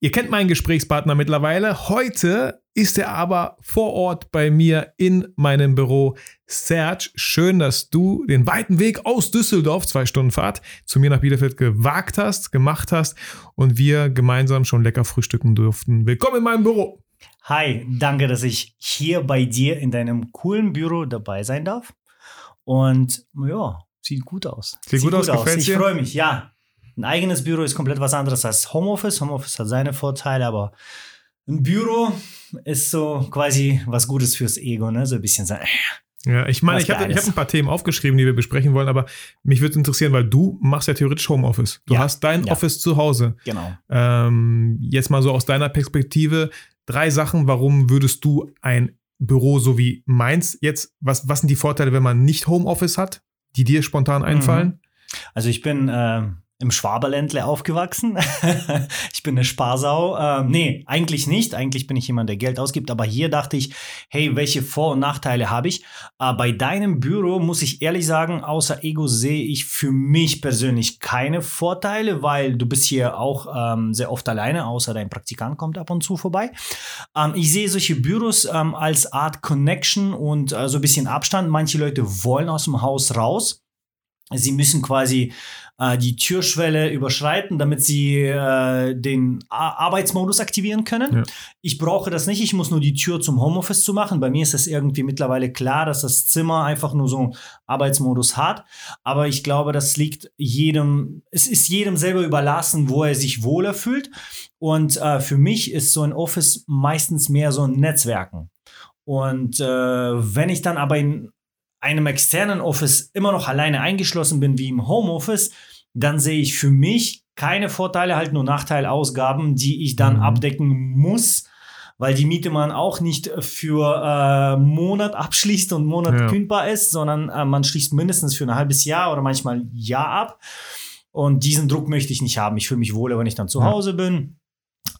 Ihr kennt meinen Gesprächspartner mittlerweile. Heute ist er aber vor Ort bei mir in meinem Büro. Serge, schön, dass du den weiten Weg aus Düsseldorf, zwei Stunden Fahrt, zu mir nach Bielefeld gewagt hast, gemacht hast und wir gemeinsam schon lecker frühstücken durften. Willkommen in meinem Büro. Hi, danke, dass ich hier bei dir in deinem coolen Büro dabei sein darf. Und ja, sieht gut aus. Sieht, sieht gut, aus, gefällt Ich freue mich, ja. Ein eigenes Büro ist komplett was anderes als Homeoffice. Homeoffice hat seine Vorteile, aber ein Büro ist so quasi was Gutes fürs Ego, ne? So ein bisschen so. Äh, ja, ich meine, ich habe hab ein paar Themen aufgeschrieben, die wir besprechen wollen, aber mich würde interessieren, weil du machst ja theoretisch Homeoffice. Du ja, hast dein ja. Office zu Hause. Genau. Ähm, jetzt mal so aus deiner Perspektive drei Sachen, warum würdest du ein Büro so wie meins jetzt, was, was sind die Vorteile, wenn man nicht Homeoffice hat, die dir spontan einfallen? Mhm. Also ich bin äh, im Schwaberländle aufgewachsen. ich bin eine Sparsau. Ähm, nee, eigentlich nicht. Eigentlich bin ich jemand, der Geld ausgibt. Aber hier dachte ich, hey, welche Vor- und Nachteile habe ich? Äh, bei deinem Büro muss ich ehrlich sagen, außer Ego sehe ich für mich persönlich keine Vorteile, weil du bist hier auch ähm, sehr oft alleine, außer dein Praktikant kommt ab und zu vorbei. Ähm, ich sehe solche Büros ähm, als Art Connection und äh, so ein bisschen Abstand. Manche Leute wollen aus dem Haus raus. Sie müssen quasi äh, die Türschwelle überschreiten, damit sie äh, den A Arbeitsmodus aktivieren können. Ja. Ich brauche das nicht, ich muss nur die Tür zum Homeoffice zu machen. Bei mir ist es irgendwie mittlerweile klar, dass das Zimmer einfach nur so einen Arbeitsmodus hat. Aber ich glaube, das liegt jedem, es ist jedem selber überlassen, wo er sich wohler fühlt. Und äh, für mich ist so ein Office meistens mehr so ein Netzwerken. Und äh, wenn ich dann aber in einem externen Office immer noch alleine eingeschlossen bin wie im Homeoffice, dann sehe ich für mich keine Vorteile, halt nur Nachteilausgaben, die ich dann mhm. abdecken muss, weil die Miete man auch nicht für äh, Monat abschließt und Monat ja. kündbar ist, sondern äh, man schließt mindestens für ein halbes Jahr oder manchmal Jahr ab. Und diesen Druck möchte ich nicht haben. Ich fühle mich wohler, wenn ich dann zu Hause bin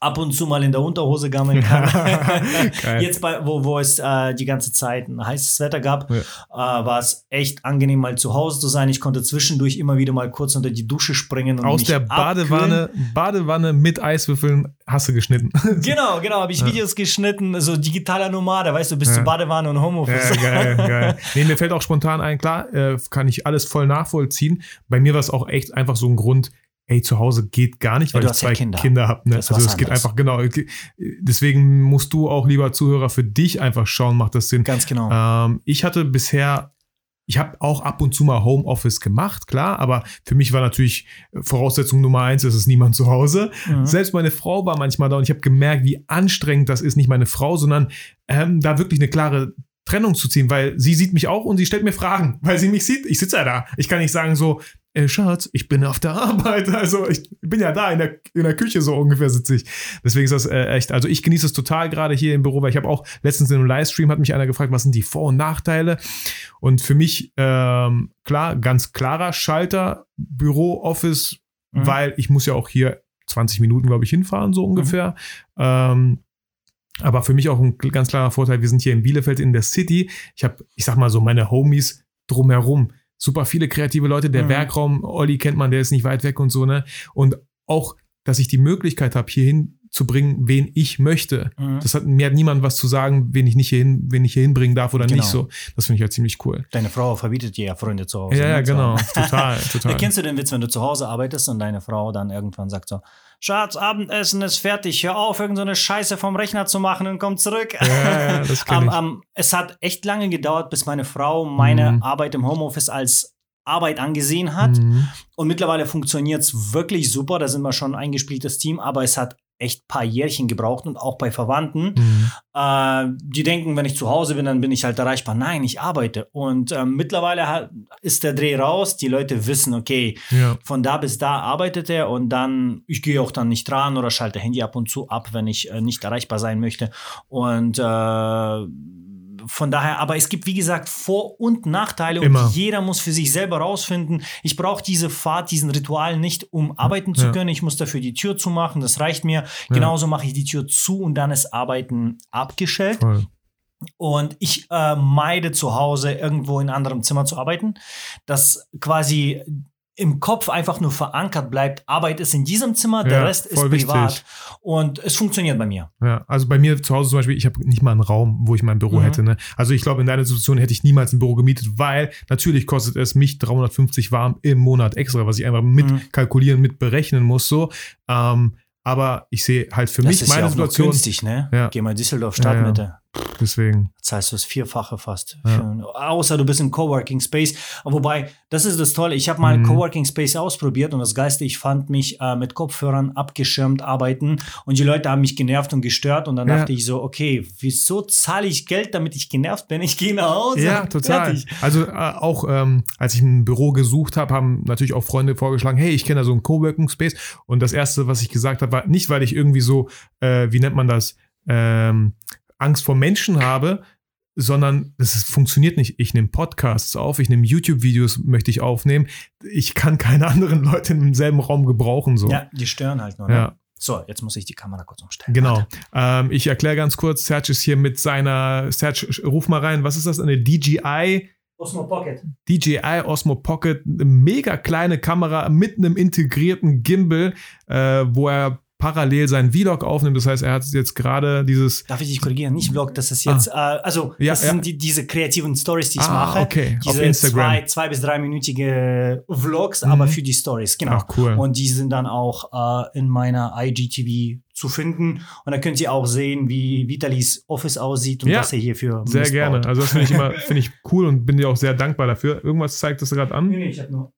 ab und zu mal in der Unterhose gammeln kann. Jetzt, bei, wo, wo es äh, die ganze Zeit ein heißes Wetter gab, ja. äh, war es echt angenehm, mal zu Hause zu sein. Ich konnte zwischendurch immer wieder mal kurz unter die Dusche springen. Und Aus der Badewanne, Badewanne mit Eiswürfeln hast du geschnitten. genau, genau, habe ich ja. Videos geschnitten, so digitaler Nomade, weißt du, bis ja. zu Badewanne und Homeoffice. Geil, geil. Nee, mir fällt auch spontan ein, klar, äh, kann ich alles voll nachvollziehen. Bei mir war es auch echt einfach so ein Grund, ey, zu Hause geht gar nicht, weil ja, ich zwei ja Kinder, Kinder habe. Ne? Also es geht einfach, genau. Deswegen musst du auch, lieber Zuhörer, für dich einfach schauen, macht das Sinn. Ganz genau. Ähm, ich hatte bisher, ich habe auch ab und zu mal Homeoffice gemacht, klar, aber für mich war natürlich Voraussetzung Nummer eins, es ist niemand zu Hause. Mhm. Selbst meine Frau war manchmal da und ich habe gemerkt, wie anstrengend das ist, nicht meine Frau, sondern ähm, da wirklich eine klare Trennung zu ziehen, weil sie sieht mich auch und sie stellt mir Fragen, weil sie mich sieht. Ich sitze ja da. Ich kann nicht sagen so, ey Schatz, ich bin auf der Arbeit. Also ich bin ja da in der, in der Küche so ungefähr sitze ich. Deswegen ist das äh, echt, also ich genieße es total gerade hier im Büro, weil ich habe auch letztens in einem Livestream hat mich einer gefragt, was sind die Vor- und Nachteile? Und für mich, ähm, klar, ganz klarer Schalter, Büro, Office, mhm. weil ich muss ja auch hier 20 Minuten, glaube ich, hinfahren, so ungefähr. Mhm. Ähm, aber für mich auch ein ganz klarer Vorteil, wir sind hier in Bielefeld in der City. Ich habe, ich sag mal so, meine Homies drumherum super viele kreative Leute. Der mhm. Werkraum, Olli kennt man, der ist nicht weit weg und so, ne? Und auch, dass ich die Möglichkeit habe, hierhin zu bringen, wen ich möchte. Mhm. Das hat mir hat niemand was zu sagen, wen ich nicht hierhin, wen ich hier hinbringen darf oder genau. nicht so. Das finde ich halt ziemlich cool. Deine Frau verbietet dir ja Freunde zu Hause. Ja, ja, ne? genau. total, total. Kennst du den Witz, wenn du zu Hause arbeitest und deine Frau dann irgendwann sagt so, Schatz, Abendessen ist fertig, hör auf, irgendeine so Scheiße vom Rechner zu machen und komm zurück. Ja, ja, um, um, es hat echt lange gedauert, bis meine Frau meine mhm. Arbeit im Homeoffice als Arbeit angesehen hat. Mhm. Und mittlerweile funktioniert es wirklich super. Da sind wir schon ein eingespieltes Team, aber es hat echt ein paar Jährchen gebraucht und auch bei Verwandten. Mhm. Äh, die denken, wenn ich zu Hause bin, dann bin ich halt erreichbar. Nein, ich arbeite. Und äh, mittlerweile ist der Dreh raus. Die Leute wissen, okay, ja. von da bis da arbeitet er und dann, ich gehe auch dann nicht dran oder schalte Handy ab und zu ab, wenn ich äh, nicht erreichbar sein möchte. Und äh, von daher, aber es gibt, wie gesagt, Vor- und Nachteile Immer. und jeder muss für sich selber rausfinden. Ich brauche diese Fahrt, diesen Ritual nicht, um arbeiten zu Ja. können. Ich muss dafür die Tür zumachen, das reicht mir. Genauso mache ich die Tür zu und dann ist Arbeiten abgestellt. Voll. Und ich äh, meide zu Hause irgendwo in einem anderen Zimmer zu arbeiten, dass quasi im Kopf einfach nur verankert bleibt, Arbeit ist in diesem Zimmer, der Ja, Rest ist privat. wichtig. Und es funktioniert bei mir. Ja, also bei mir zu Hause zum Beispiel, ich habe nicht mal einen Raum, wo ich mein Büro Mhm. hätte. Ne? Also ich glaube, in deiner Situation hätte ich niemals ein Büro gemietet, weil natürlich kostet es mich 350 warm im Monat extra, was ich einfach mit Mhm. kalkulieren, mit berechnen muss. So. Ähm, aber ich sehe halt für Das mich ist meine ja Situation. günstig, ne? Ja. Geh mal Düsseldorf Ja, Stadtmitte. Deswegen. zahlst du das Vierfache fast. Ja. Für, außer du bist im Coworking Space. Wobei, das ist das Tolle. Ich habe mal Mhm. Coworking Space ausprobiert und das Geiste, ich fand mich äh, mit Kopfhörern abgeschirmt arbeiten und die Leute haben mich genervt und gestört und dann Ja. dachte ich so, okay, wieso zahle ich Geld, damit ich genervt bin? Ich gehe nach Hause. Ja, total. Fertig. Also äh, auch ähm, als ich ein Büro gesucht habe, haben natürlich auch Freunde vorgeschlagen, hey, ich kenne da so einen Coworking Space. Und das erste, was ich gesagt habe, war nicht, weil ich irgendwie so, äh, wie nennt man das, ähm, Angst vor Menschen habe, sondern es funktioniert nicht. Ich nehme Podcasts auf, ich nehme YouTube-Videos, möchte ich aufnehmen. Ich kann keine anderen Leute im selben Raum gebrauchen. So. Ja, die stören halt nur. Ne? Ja. So, jetzt muss ich die Kamera kurz umstellen. Genau. Ähm, ich erkläre ganz kurz, Serge ist hier mit seiner, Serge, ruf mal rein, was ist das, eine DJI Osmo Pocket. DJI Osmo Pocket, eine mega kleine Kamera mit einem integrierten Gimbal, äh, wo er parallel seinen Vlog aufnimmt. Das heißt, er hat jetzt gerade dieses. Darf ich dich korrigieren? Nicht Vlog, das ist jetzt, äh, also Ja, das ja. sind die, diese kreativen Stories, die ich Ah, mache. okay, auf Diese Instagram. Zwei, zwei bis dreiminütige Vlogs, Mhm. aber für die Stories, genau. Ach, cool. Und die sind dann auch äh, in meiner IGTV zu finden. Und da könnt ihr auch sehen, wie Vitalis Office aussieht und Ja, was er hier für Sehr gerne. baut. Also das finde ich immer finde ich cool und bin dir auch sehr dankbar dafür. Irgendwas zeigt das gerade an. Nee, nee, ich habe nur.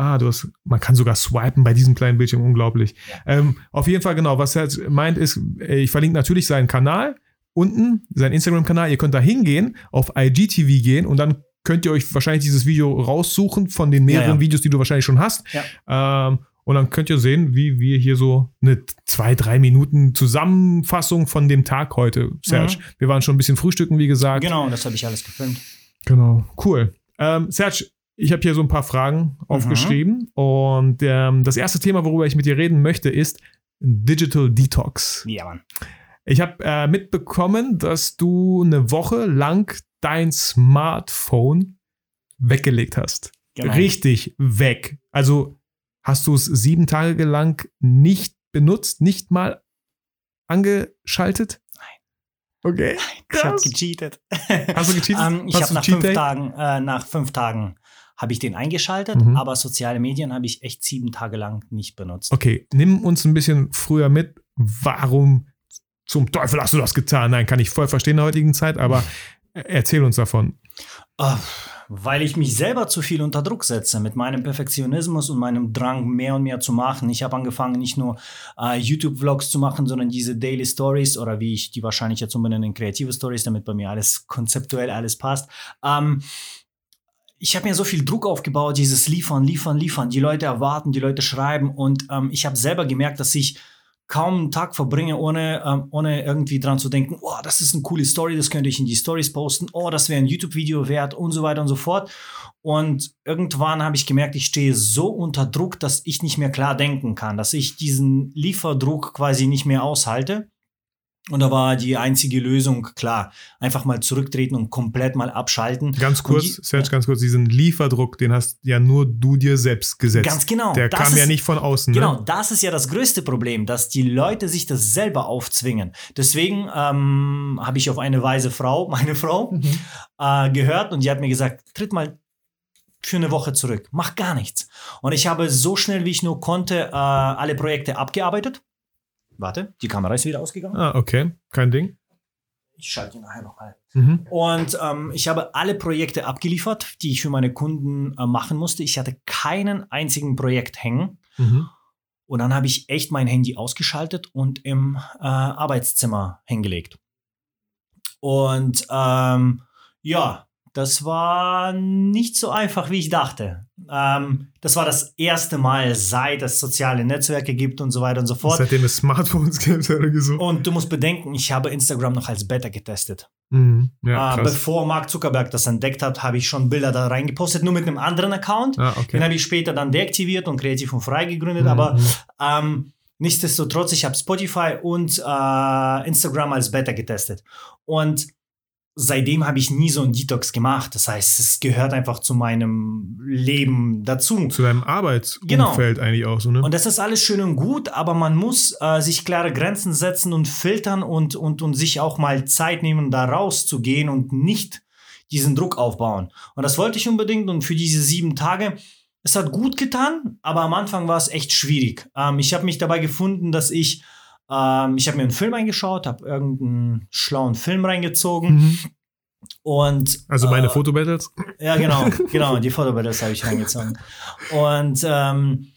Ah, du hast, man kann sogar swipen bei diesem kleinen Bildschirm, unglaublich. Ähm, auf jeden Fall, genau, was er meint ist, äh, ich verlinke natürlich seinen Kanal unten, seinen Instagram-Kanal. Ihr könnt da hingehen, auf IGTV gehen und dann könnt ihr euch wahrscheinlich dieses Video raussuchen von den mehreren Ja, ja. Videos, die du wahrscheinlich schon hast. Ja. Ähm, und dann könnt ihr sehen, wie wir hier so eine zwei, drei Minuten Zusammenfassung von dem Tag heute, Serge. Mhm. Wir waren schon ein bisschen frühstücken, wie gesagt. Genau, das habe ich alles gefilmt. Genau, cool. Ähm, Serge, ich habe hier so ein paar Fragen aufgeschrieben. Und ähm, das erste Thema, worüber ich mit dir reden möchte, ist Digital Detox. Ja, Mann. Ich habe äh, mitbekommen, dass du eine Woche lang dein Smartphone weggelegt hast. Genau. Richtig weg. Also hast du es sieben Tage lang nicht benutzt, nicht mal angeschaltet? Nein. Okay. Ich habe gecheatet. Hast du gecheatet? Ähm, ich habe nach fünf? Tagen, äh, nach fünf Tagen habe ich den eingeschaltet, Mhm. aber soziale Medien habe ich echt sieben Tage lang nicht benutzt. Okay, nimm uns ein bisschen früher mit. Warum zum Teufel hast du das getan? Nein, kann ich voll verstehen in der heutigen Zeit, aber erzähl uns davon. Ah, Weil ich mich selber zu viel unter Druck setze mit meinem Perfektionismus und meinem Drang, mehr und mehr zu machen. Ich habe angefangen, nicht nur äh, YouTube-Vlogs zu machen, sondern diese Daily Stories oder wie ich die wahrscheinlich jetzt umbenenne kreative Stories, damit bei mir alles konzeptuell alles passt. Ähm, ich habe mir so viel Druck aufgebaut, dieses Liefern, Liefern, Liefern. Die Leute erwarten, die Leute schreiben und ähm, ich habe selber gemerkt, dass ich kaum einen Tag verbringe, ohne, ähm, ohne irgendwie dran zu denken, oh, das ist eine coole Story, das könnte ich in die Stories posten, oh, das wäre ein YouTube-Video wert und so weiter und so fort. Und irgendwann habe ich gemerkt, ich stehe so unter Druck, dass ich nicht mehr klar denken kann, dass ich diesen Lieferdruck quasi nicht mehr aushalte. Und da war die einzige Lösung, klar, einfach mal zurücktreten und komplett mal abschalten. Ganz kurz, die- Serge, ganz kurz, diesen Lieferdruck, den hast ja nur du dir selbst gesetzt. Ganz genau. Der kam ja ist- nicht von außen. Genau, Ne? das ist ja das größte Problem, dass die Leute sich das selber aufzwingen. Deswegen ähm, habe ich auf eine weise Frau, meine Frau, Mhm. äh, gehört und die hat mir gesagt, tritt mal für eine Woche zurück, mach gar nichts. Und ich habe so schnell wie ich nur konnte äh, alle Projekte abgearbeitet. Warte, die Kamera ist wieder ausgegangen. Ah, okay, kein Ding. Ich schalte die nachher nochmal. Mhm. Und ähm, ich habe alle Projekte abgeliefert, die ich für meine Kunden äh, machen musste. Ich hatte keinen einzigen Projekt hängen. Mhm. Und dann habe ich echt mein Handy ausgeschaltet und im äh, Arbeitszimmer hingelegt. Und ähm, ja, das war nicht so einfach, wie ich dachte. Ähm, das war das erste Mal, seit es soziale Netzwerke gibt und so weiter und so fort. Seitdem es Smartphones gibt, so. Und du musst bedenken, ich habe Instagram noch als Beta getestet. Mhm. Ja, äh, bevor Mark Zuckerberg das entdeckt hat, habe ich schon Bilder da reingepostet, nur mit einem anderen Account. Ah, Den okay. habe ich später dann deaktiviert und kreativ und frei gegründet. Mhm. Aber ähm, nichtsdestotrotz, ich habe Spotify und äh, Instagram als Beta getestet. Und seitdem habe ich nie so einen Detox gemacht. Das heißt, es gehört einfach zu meinem Leben dazu. Zu deinem Arbeitsumfeld eigentlich auch so, ne? Genau. Und das ist alles schön und gut, aber man muss äh, sich klare Grenzen setzen und filtern und, und, und sich auch mal Zeit nehmen, da rauszugehen und nicht diesen Druck aufbauen. Und das wollte ich unbedingt und für diese sieben Tage, es hat gut getan, aber am Anfang war es echt schwierig. Ähm, ich habe mich dabei gefunden, dass ich, ähm, ich habe mir einen Film eingeschaut, habe irgendeinen schlauen Film reingezogen Mhm. und Also meine äh, Fotobattles? ja, genau, genau, die Fotobattles habe ich reingezogen. Und, ähm,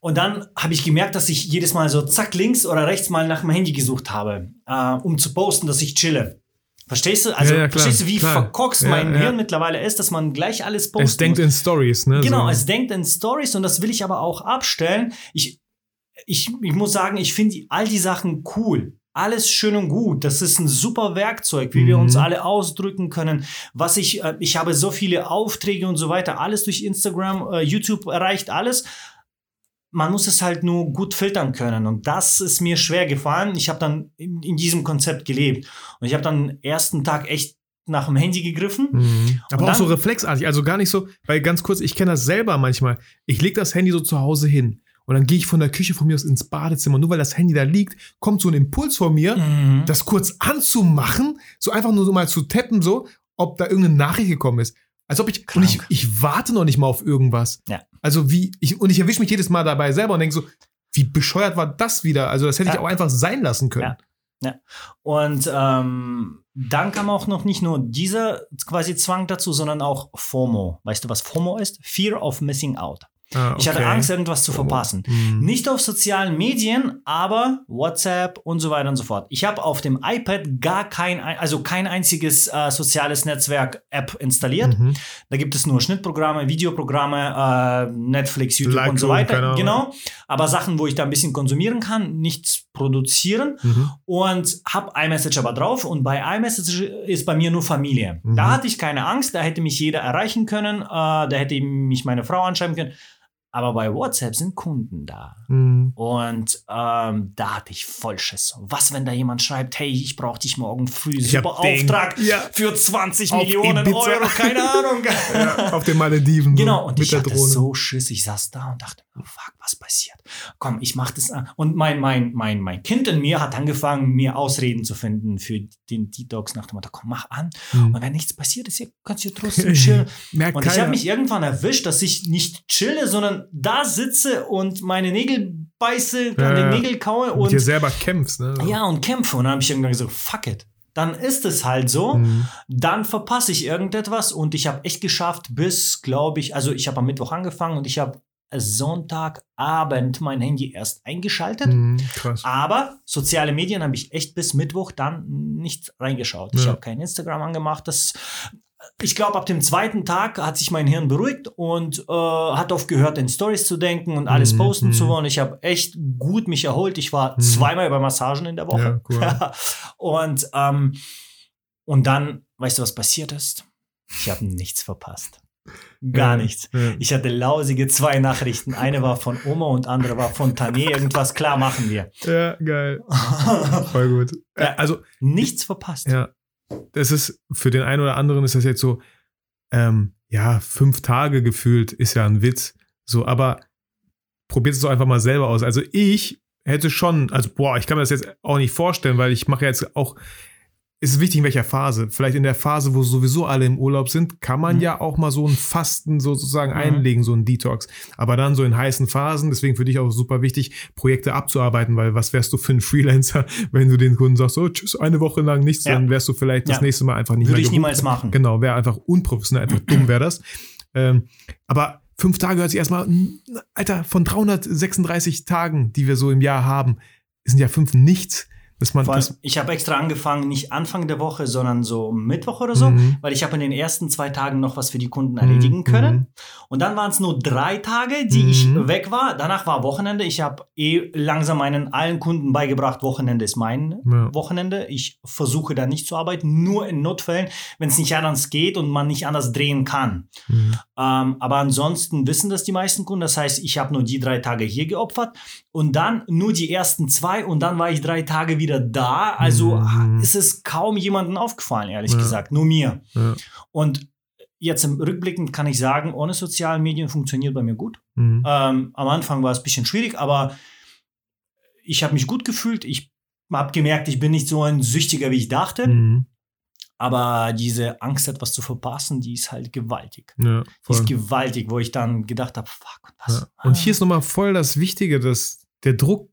und dann habe ich gemerkt, dass ich jedes Mal so zack links oder rechts mal nach dem Handy gesucht habe, äh, um zu posten, dass ich chille. Verstehst du? Also Ja, ja, klar, verstehst du, wie klar. verkorkst Ja, mein. Hirn mittlerweile ist, dass man gleich alles posten Es denkt muss. in Stories, ne? Genau, so. es denkt in Stories und das will ich aber auch abstellen. Ich, ich, ich muss sagen, ich finde all die Sachen cool. Alles schön und gut. Das ist ein super Werkzeug, wie wir Mhm. uns alle ausdrücken können. Was ich, äh, ich habe so viele Aufträge und so weiter. Alles durch Instagram, äh, YouTube erreicht alles. Man muss es halt nur gut filtern können. Und das ist mir schwer gefallen. Ich habe dann in, in diesem Konzept gelebt. Und ich habe dann ersten Tag echt nach dem Handy gegriffen. Mhm. Aber Und auch so dann- reflexartig, also gar nicht so, weil ganz kurz, ich kenne das selber manchmal. Ich lege das Handy so zu Hause hin und dann gehe ich von der Küche von mir aus ins Badezimmer. Nur weil das Handy da liegt, kommt so ein Impuls von mir, Mhm. das kurz anzumachen, so einfach nur so mal zu tappen, so, ob da irgendeine Nachricht gekommen ist. Als ob ich, und ich, Krank. ich warte noch nicht mal auf irgendwas. Ja. Also wie, ich, und ich erwische mich jedes Mal dabei selber und denke so, wie bescheuert war das wieder? Also das hätte ich Ja. auch einfach sein lassen können. Ja. Und ähm, dann kam auch noch nicht nur dieser quasi Zwang dazu, sondern auch FOMO. Weißt du, was FOMO ist? Fear of Missing Out. Ah, Ich hatte okay. Angst, irgendwas zu verpassen. Mhm. Nicht auf sozialen Medien, aber WhatsApp und so weiter und so fort. Ich habe auf dem iPad gar kein, ein- also kein einziges äh, soziales Netzwerk-App installiert. Mhm. Da gibt es nur Schnittprogramme, Videoprogramme, äh, Netflix, YouTube und so weiter. Genau. Aber Sachen, wo ich da ein bisschen konsumieren kann, nichts produzieren Mhm. und habe iMessage aber drauf und bei iMessage ist bei mir nur Familie. Mhm. Da hatte ich keine Angst, da hätte mich jeder erreichen können, äh, da hätte mich meine Frau anschreiben können. Aber bei WhatsApp sind Kunden da. Mhm. Und ähm, da hatte ich voll Schiss. Was, wenn da jemand schreibt, hey, ich brauche dich morgen früh, Ich super den- Auftrag Ja. für 20 Auf Millionen Ibiza. Euro, keine Ahnung. Ja, auf den Malediven. Genau, und ich hatte Drohne. so Schiss. Ich saß da und dachte, oh fuck, was passiert? Komm, ich mach das. an. Und mein, mein, mein, mein Kind in mir hat angefangen, mir Ausreden zu finden für den Detox nach dem Motto, komm, mach an. Mhm. Und wenn nichts passiert ist, kannst du trotzdem chillen. Und ich keiner. habe mich irgendwann erwischt, dass ich nicht chille, sondern da sitze und meine Nägel beiße, Ja, an den. Nägel kaue und dir und, selber kämpfst, ne? ja, und kämpfe. Und dann habe ich irgendwann gesagt, fuck it. Dann ist es halt so Mhm. dann verpasse ich irgendetwas und ich habe echt geschafft bis, glaube ich, also ich habe am Mittwoch angefangen und ich habe Sonntagabend mein Handy erst eingeschaltet. Mhm, krass. Aber soziale Medien habe ich echt bis Mittwoch dann nicht reingeschaut. Ich Ja. habe kein Instagram angemacht. Das, ich glaube, ab dem zweiten Tag hat sich mein Hirn beruhigt und äh, hat aufgehört, in Stories zu denken und alles Mhm, posten zu mhm. wollen. Ich habe echt gut mich erholt. Ich war Mhm. zweimal bei Massagen in der Woche. Ja, cool. und, ähm, und dann, weißt du, was passiert ist? Ich habe nichts verpasst. Gar Ja, nichts. ja. Ich hatte lausige zwei Nachrichten. Eine war von Oma und andere war von Tané. Irgendwas klar machen wir. Ja, geil. Voll gut. Also, Nichts verpasst. ja, das ist für den einen oder anderen ist das jetzt so, ähm, ja, fünf Tage gefühlt ist ja ein Witz. So, aber probiert es doch einfach mal selber aus. Also ich hätte schon, also boah, ich kann mir das jetzt auch nicht vorstellen, weil ich mache jetzt auch, ist es wichtig, in welcher Phase. Vielleicht in der Phase, wo sowieso alle im Urlaub sind, kann man Mhm. ja auch mal so ein Fasten sozusagen Mhm. einlegen, so ein Detox. Aber dann so in heißen Phasen, deswegen für dich auch super wichtig, Projekte abzuarbeiten, weil was wärst du für ein Freelancer, wenn du den Kunden sagst, so tschüss, eine Woche lang nichts, Ja. dann wärst du vielleicht das Ja. nächste Mal einfach nicht Würde mehr ich gebucht. niemals machen. Genau, wäre einfach unprofessionell, einfach dumm wäre das. Ähm, aber fünf Tage hört sich erstmal, Alter, von 336 Tagen, die wir so im Jahr haben, sind ja fünf nichts. Dass man, Vor allem, ich habe extra angefangen, nicht Anfang der Woche, sondern so Mittwoch oder so, Mhm. weil ich habe in den ersten zwei Tagen noch was für die Kunden erledigen Mhm, können. mhm. Und dann waren es nur drei Tage, die ich Mhm. weg war. Danach war Wochenende. Ich habe eh langsam meinen allen Kunden beigebracht, Wochenende ist mein Ja. Wochenende. Ich versuche da nicht zu arbeiten, nur in Notfällen, wenn es nicht anders geht und man nicht anders drehen kann. Mhm. Ähm, aber ansonsten wissen das die meisten Kunden. Das heißt, ich habe nur die drei Tage hier geopfert und dann nur die ersten zwei und dann war ich drei Tage wieder da. Also Mhm. ist es kaum jemandem aufgefallen, ehrlich Ja. gesagt. Nur mir. Ja. Und jetzt im Rückblickend kann ich sagen, ohne soziale Medien funktioniert bei mir gut. Mhm. Ähm, am Anfang war es ein bisschen schwierig, aber ich habe mich gut gefühlt. Ich habe gemerkt, ich bin nicht so ein Süchtiger, wie ich dachte. Mhm. Aber diese Angst, etwas zu verpassen, die ist halt gewaltig. Ja, Die ist gewaltig, wo ich dann gedacht habe, fuck, und was? Ja. Und hier ist nochmal voll das Wichtige, dass der Druck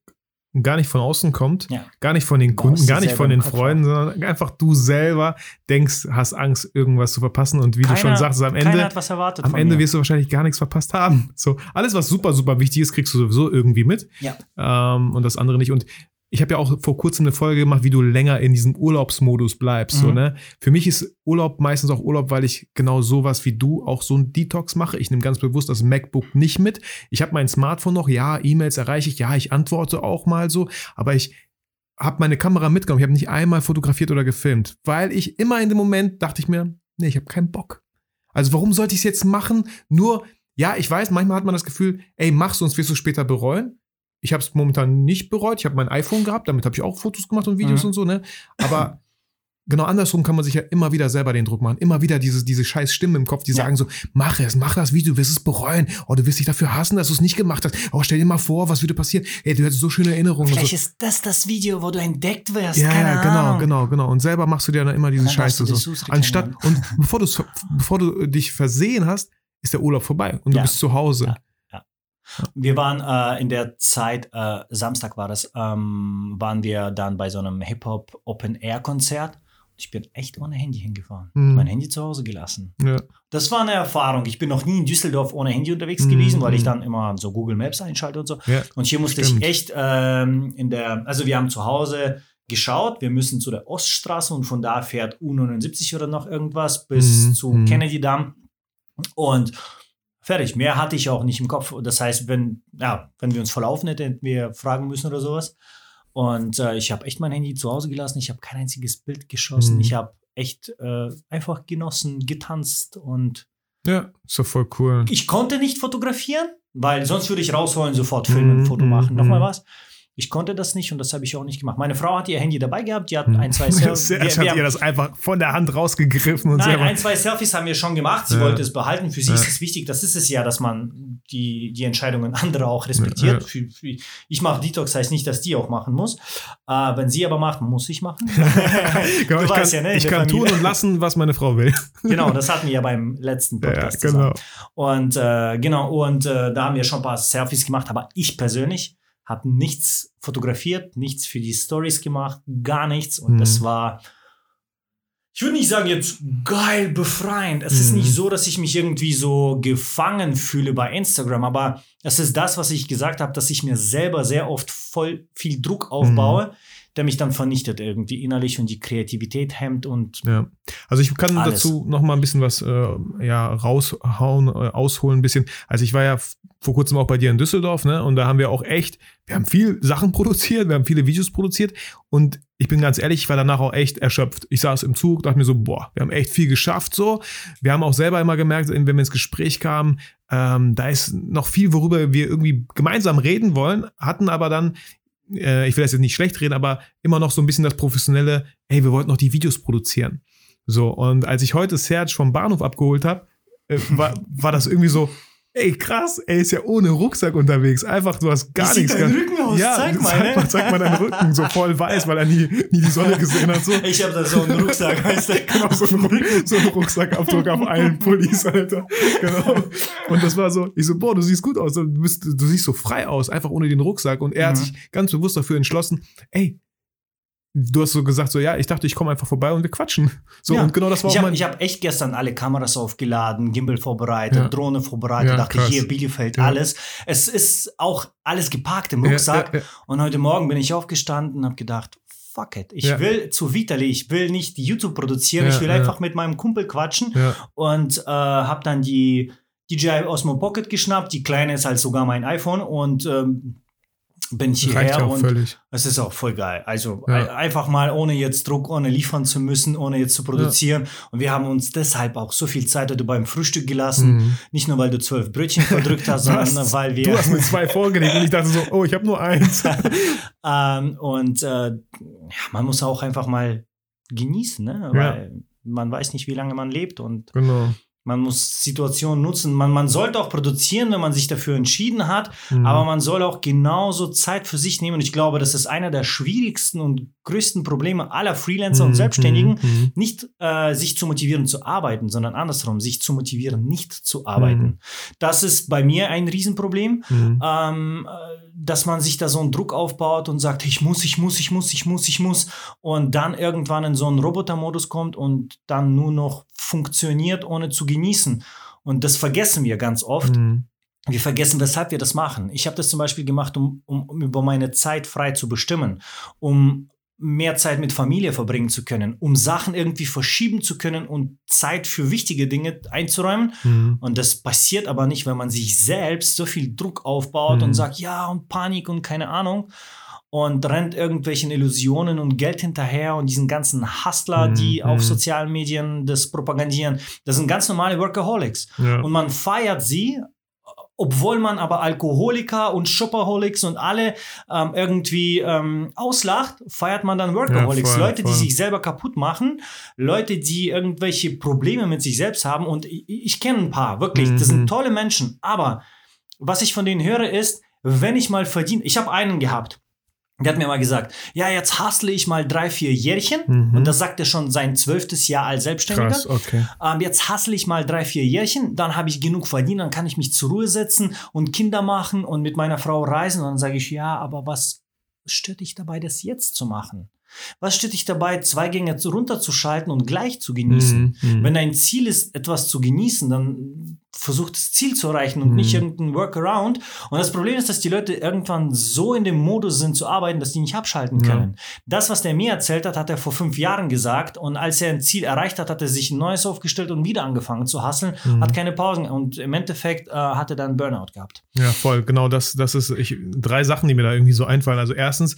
gar nicht von außen kommt, Ja. gar nicht von den Kunden, gar nicht von den Freunden, sondern einfach du selber denkst, hast Angst, irgendwas zu verpassen. Und wie du schon sagst, am keiner Ende, hat was erwartet am Ende mir. wirst du wahrscheinlich gar nichts verpasst haben. So, alles, was super, super wichtig ist, kriegst du sowieso irgendwie mit. Ja. Ähm, und das andere nicht. Und ich habe ja auch vor kurzem eine Folge gemacht, wie du länger in diesem Urlaubsmodus bleibst. So, Mhm. ne? Für mich ist Urlaub meistens auch Urlaub, weil ich genau sowas wie du auch so ein Detox mache. Ich nehme ganz bewusst das MacBook nicht mit. Ich habe mein Smartphone noch, ja, E-Mails erreiche ich, ja, ich antworte auch mal so, aber ich habe meine Kamera mitgenommen. Ich habe nicht einmal fotografiert oder gefilmt, weil ich immer in dem Moment dachte ich mir, nee, ich habe keinen Bock. Also warum sollte ich es jetzt machen? Nur, ja, ich weiß, manchmal hat man das Gefühl, ey, mach sonst wirst du später bereuen. Ich habe es momentan nicht bereut. Ich habe mein iPhone gehabt, damit habe ich auch Fotos gemacht und Videos Mhm. und so, ne? Aber genau andersrum kann man sich ja immer wieder selber den Druck machen. Immer wieder diese, diese scheiß Stimmen im Kopf, die Ja. sagen so, mach es, mach das Video, du wirst es bereuen. Oh, du wirst dich dafür hassen, dass du es nicht gemacht hast. Oh, stell dir mal vor, was würde passieren. Ey, du hättest so schöne Erinnerungen. Vielleicht so. ist das das Video, wo du entdeckt wirst. Ja, Keine genau, Ahnung. genau, genau. Und selber machst du dir dann immer diese Dann darfst Scheiße du die so. Anstatt, und bevor, bevor du dich versehen hast, ist der Urlaub vorbei und du Ja. bist zu Hause. Ja. Wir waren äh, in der Zeit, äh, Samstag war das, ähm, waren wir dann bei so einem Hip-Hop Open-Air-Konzert. Ich bin echt ohne Handy hingefahren. Mhm. Mein Handy zu Hause gelassen. Ja. Das war eine Erfahrung. Ich bin noch nie in Düsseldorf ohne Handy unterwegs Mhm. gewesen, weil ich dann immer so Google Maps einschalte und so. Ja. Und hier musste Stimmt. ich echt ähm, in der, also wir haben zu Hause geschaut, wir müssen zu der Oststraße und von da fährt U79 oder noch irgendwas bis Mhm, zu mhm. Kennedy Damm. Und fertig. Mehr hatte ich auch nicht im Kopf. Das heißt, wenn, ja, wenn wir uns verlaufen hätten, hätten wir fragen müssen oder sowas. Und äh, ich habe echt mein Handy zu Hause gelassen. Ich habe kein einziges Bild geschossen. Mhm. Ich habe echt äh, einfach genossen, getanzt und Ja, doch voll cool. ich konnte nicht fotografieren, weil sonst würde ich rausholen, sofort filmen, Mhm, Foto machen, mhm, nochmal mhm. was. Ich konnte das nicht und das habe ich auch nicht gemacht. Meine Frau hat ihr Handy dabei gehabt, die hat Hm. ein, zwei Selfies. Serge hat ihr das einfach von der Hand rausgegriffen und Nein, ein, zwei Selfies haben wir schon gemacht. Sie Ja. wollte es behalten. Für sie Ja. ist es wichtig. Das ist es ja, dass man die, die Entscheidungen anderer auch respektiert. Ja. Für, für, ich mache Detox, heißt nicht, dass die auch machen muss. Äh, wenn sie aber macht, muss ich machen. Genau, du ich weißt kann, ja, ne? ich kann tun und lassen, was meine Frau will. Genau, das hatten wir ja beim letzten Ja, Podcast. genau. zusammen. Und äh, genau, und äh, da haben wir schon ein paar Selfies gemacht, aber ich persönlich habe nichts fotografiert, nichts für die Stories gemacht, gar nichts. Und Mhm. das war, ich würde nicht sagen jetzt geil, befreiend. Es ist Mhm. nicht so, dass ich mich irgendwie so gefangen fühle bei Instagram, aber es ist das, was ich gesagt habe, dass ich mir selber sehr oft voll viel Druck aufbaue, der mich dann vernichtet irgendwie innerlich und die Kreativität hemmt und Ja. Also ich kann Alles. dazu noch mal ein bisschen was äh, ja, raushauen, äh, ausholen ein bisschen. Also ich war ja vor kurzem auch bei dir in Düsseldorf, ne? Und da haben wir auch echt, wir haben viel Sachen produziert, wir haben viele Videos produziert und ich bin ganz ehrlich, ich war danach auch echt erschöpft. Ich saß im Zug, dachte mir so, boah, wir haben echt viel geschafft so. Wir haben auch selber immer gemerkt, wenn wir ins Gespräch kamen, ähm, da ist noch viel, worüber wir irgendwie gemeinsam reden wollen, hatten aber dann äh, ich will das jetzt nicht schlecht reden, aber immer noch so ein bisschen das professionelle, ey, wir wollten noch die Videos produzieren. So, und als ich heute Serge vom Bahnhof abgeholt habe, äh, war, war das irgendwie so, ey, krass, er ist ja ohne Rucksack unterwegs. Einfach, du hast gar Wie sieht nichts. dein gar- Rücken aus? Ja, Zeig mal, zeig ne? mal, zeig mal deinen Rücken, so voll weiß, weil er nie, nie die Sonne gesehen hat. So. Ich habe da so einen Rucksack, weißt du? Genau, so ein, Ruck- so ein Rucksackabdruck auf allen Pullis, Alter. Genau. Und das war so, ich so, boah, du siehst gut aus, du, bist, du siehst so frei aus, einfach ohne den Rucksack. Und er hat Mhm. sich ganz bewusst dafür entschlossen, ey, du hast so gesagt, so, ja, ich dachte, ich komme einfach vorbei und wir quatschen. So, Ja. und genau das war Ich auch mein. hab echt gestern alle Kameras aufgeladen, Gimbal vorbereitet, Ja. Drohne vorbereitet, Ja, dachte krass. hier Bielefeld, alles. Es ist auch alles geparkt im Rucksack. Und heute Morgen bin ich aufgestanden und habe gedacht, fuck it. Ich Ja. will zu Vitali, ich will nicht YouTube produzieren, Ja, ich will ja. einfach mit meinem Kumpel quatschen und äh, habe dann die DJI Osmo Pocket geschnappt. Die kleine ist halt sogar mein iPhone und ähm, bin Reicht ja hierher und völlig. es ist auch voll geil. Also Ja. ein- einfach mal ohne jetzt Druck, ohne liefern zu müssen, ohne jetzt zu produzieren. Und wir haben uns deshalb auch so viel Zeit heute beim Frühstück gelassen. Mhm. Nicht nur, weil du zwölf Brötchen verdrückt hast, sondern weil wir. Du hast mir zwei vorgelegt und ich dachte so, oh, ich habe nur eins. ähm, und äh, ja, man muss auch einfach mal genießen, ne? Ja. Weil man weiß nicht, wie lange man lebt und genau. Man muss Situationen nutzen. Man, man sollte auch produzieren, wenn man sich dafür entschieden hat, Mhm. aber man soll auch genauso Zeit für sich nehmen. Und ich glaube, das ist einer der schwierigsten und größten Probleme aller Freelancer und Mhm, Selbstständigen, mhm, nicht äh, sich zu motivieren zu arbeiten, sondern andersrum, sich zu motivieren, nicht zu arbeiten. Mhm. Das ist bei mir ein Riesenproblem, mhm. ähm, äh, dass man sich da so einen Druck aufbaut und sagt, ich muss, ich muss, ich muss, ich muss, ich muss und dann irgendwann in so einen Robotermodus kommt und dann nur noch funktioniert, ohne zu genießen. Und das vergessen wir ganz oft. Mhm. Wir vergessen, weshalb wir das machen. Ich habe das zum Beispiel gemacht, um, um, um über meine Zeit frei zu bestimmen, um mehr Zeit mit Familie verbringen zu können, um Sachen irgendwie verschieben zu können und Zeit für wichtige Dinge einzuräumen. Mhm. Und das passiert aber nicht, wenn man sich selbst so viel Druck aufbaut Mhm. und sagt, ja, und Panik und keine Ahnung. Und rennt irgendwelchen Illusionen und Geld hinterher und diesen ganzen Hustler, Mhm. die auf Mhm. sozialen Medien das propagandieren. Das sind ganz normale Workaholics. Ja. Und man feiert sie, obwohl man aber Alkoholiker und Shopaholics und alle ähm, irgendwie ähm, auslacht, feiert man dann Workaholics. voll, Leute, voll. die sich selber kaputt machen, Leute, die irgendwelche Probleme mit sich selbst haben. Und ich, ich kenne ein paar, wirklich. Das Mhm. sind tolle Menschen. Aber was ich von denen höre, ist, wenn ich mal verdiene, ich habe einen gehabt. Der hat mir mal gesagt, ja, jetzt hustle ich mal drei, vier Jährchen. Mhm. Und das sagt er schon sein zwölftes Jahr als Selbstständiger Krass, okay. ähm, jetzt hassle ich mal drei, vier Jährchen, dann habe ich genug verdient, dann kann ich mich zur Ruhe setzen und Kinder machen und mit meiner Frau reisen. Und dann sage ich, ja, aber was stört dich dabei, das jetzt zu machen? Was stört dich dabei, zwei Gänge zu- runterzuschalten und gleich zu genießen? Mhm. Mhm. Wenn dein Ziel ist, etwas zu genießen, dann versuch das Ziel zu erreichen und Mhm. nicht irgendein Workaround. Und das Problem ist, dass die Leute irgendwann so in dem Modus sind zu arbeiten, dass die nicht abschalten Ja. können. Das, was der mir erzählt hat, hat er vor fünf Jahren gesagt. Und als er ein Ziel erreicht hat, hat er sich ein neues aufgestellt und wieder angefangen zu hasseln, Mhm. hat keine Pausen. Und im Endeffekt äh, hat er dann Burnout gehabt. Ja, voll. Genau, das, das ist ich, drei Sachen, die mir da irgendwie so einfallen. Also erstens,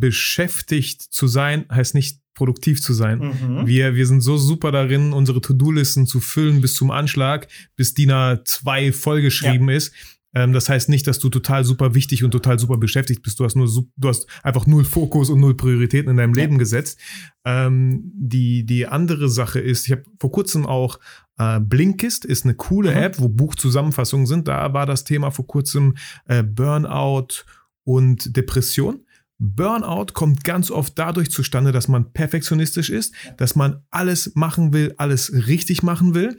beschäftigt zu sein, heißt nicht produktiv zu sein. Mhm. Wir, wir sind so super darin, unsere To-Do-Listen zu füllen bis zum Anschlag, bis DIN A2 vollgeschrieben ist. Ähm, das heißt nicht, dass du total super wichtig und total super beschäftigt bist. Du hast nur, du hast einfach null Fokus und null Prioritäten in deinem Ja. Leben gesetzt. Ähm, die, die andere Sache ist, ich habe vor kurzem auch äh, Blinkist ist eine coole Mhm. App, wo Buchzusammenfassungen sind. Da war das Thema vor kurzem äh, Burnout und Depression. Burnout kommt ganz oft dadurch zustande, dass man perfektionistisch ist, dass man alles machen will, alles richtig machen will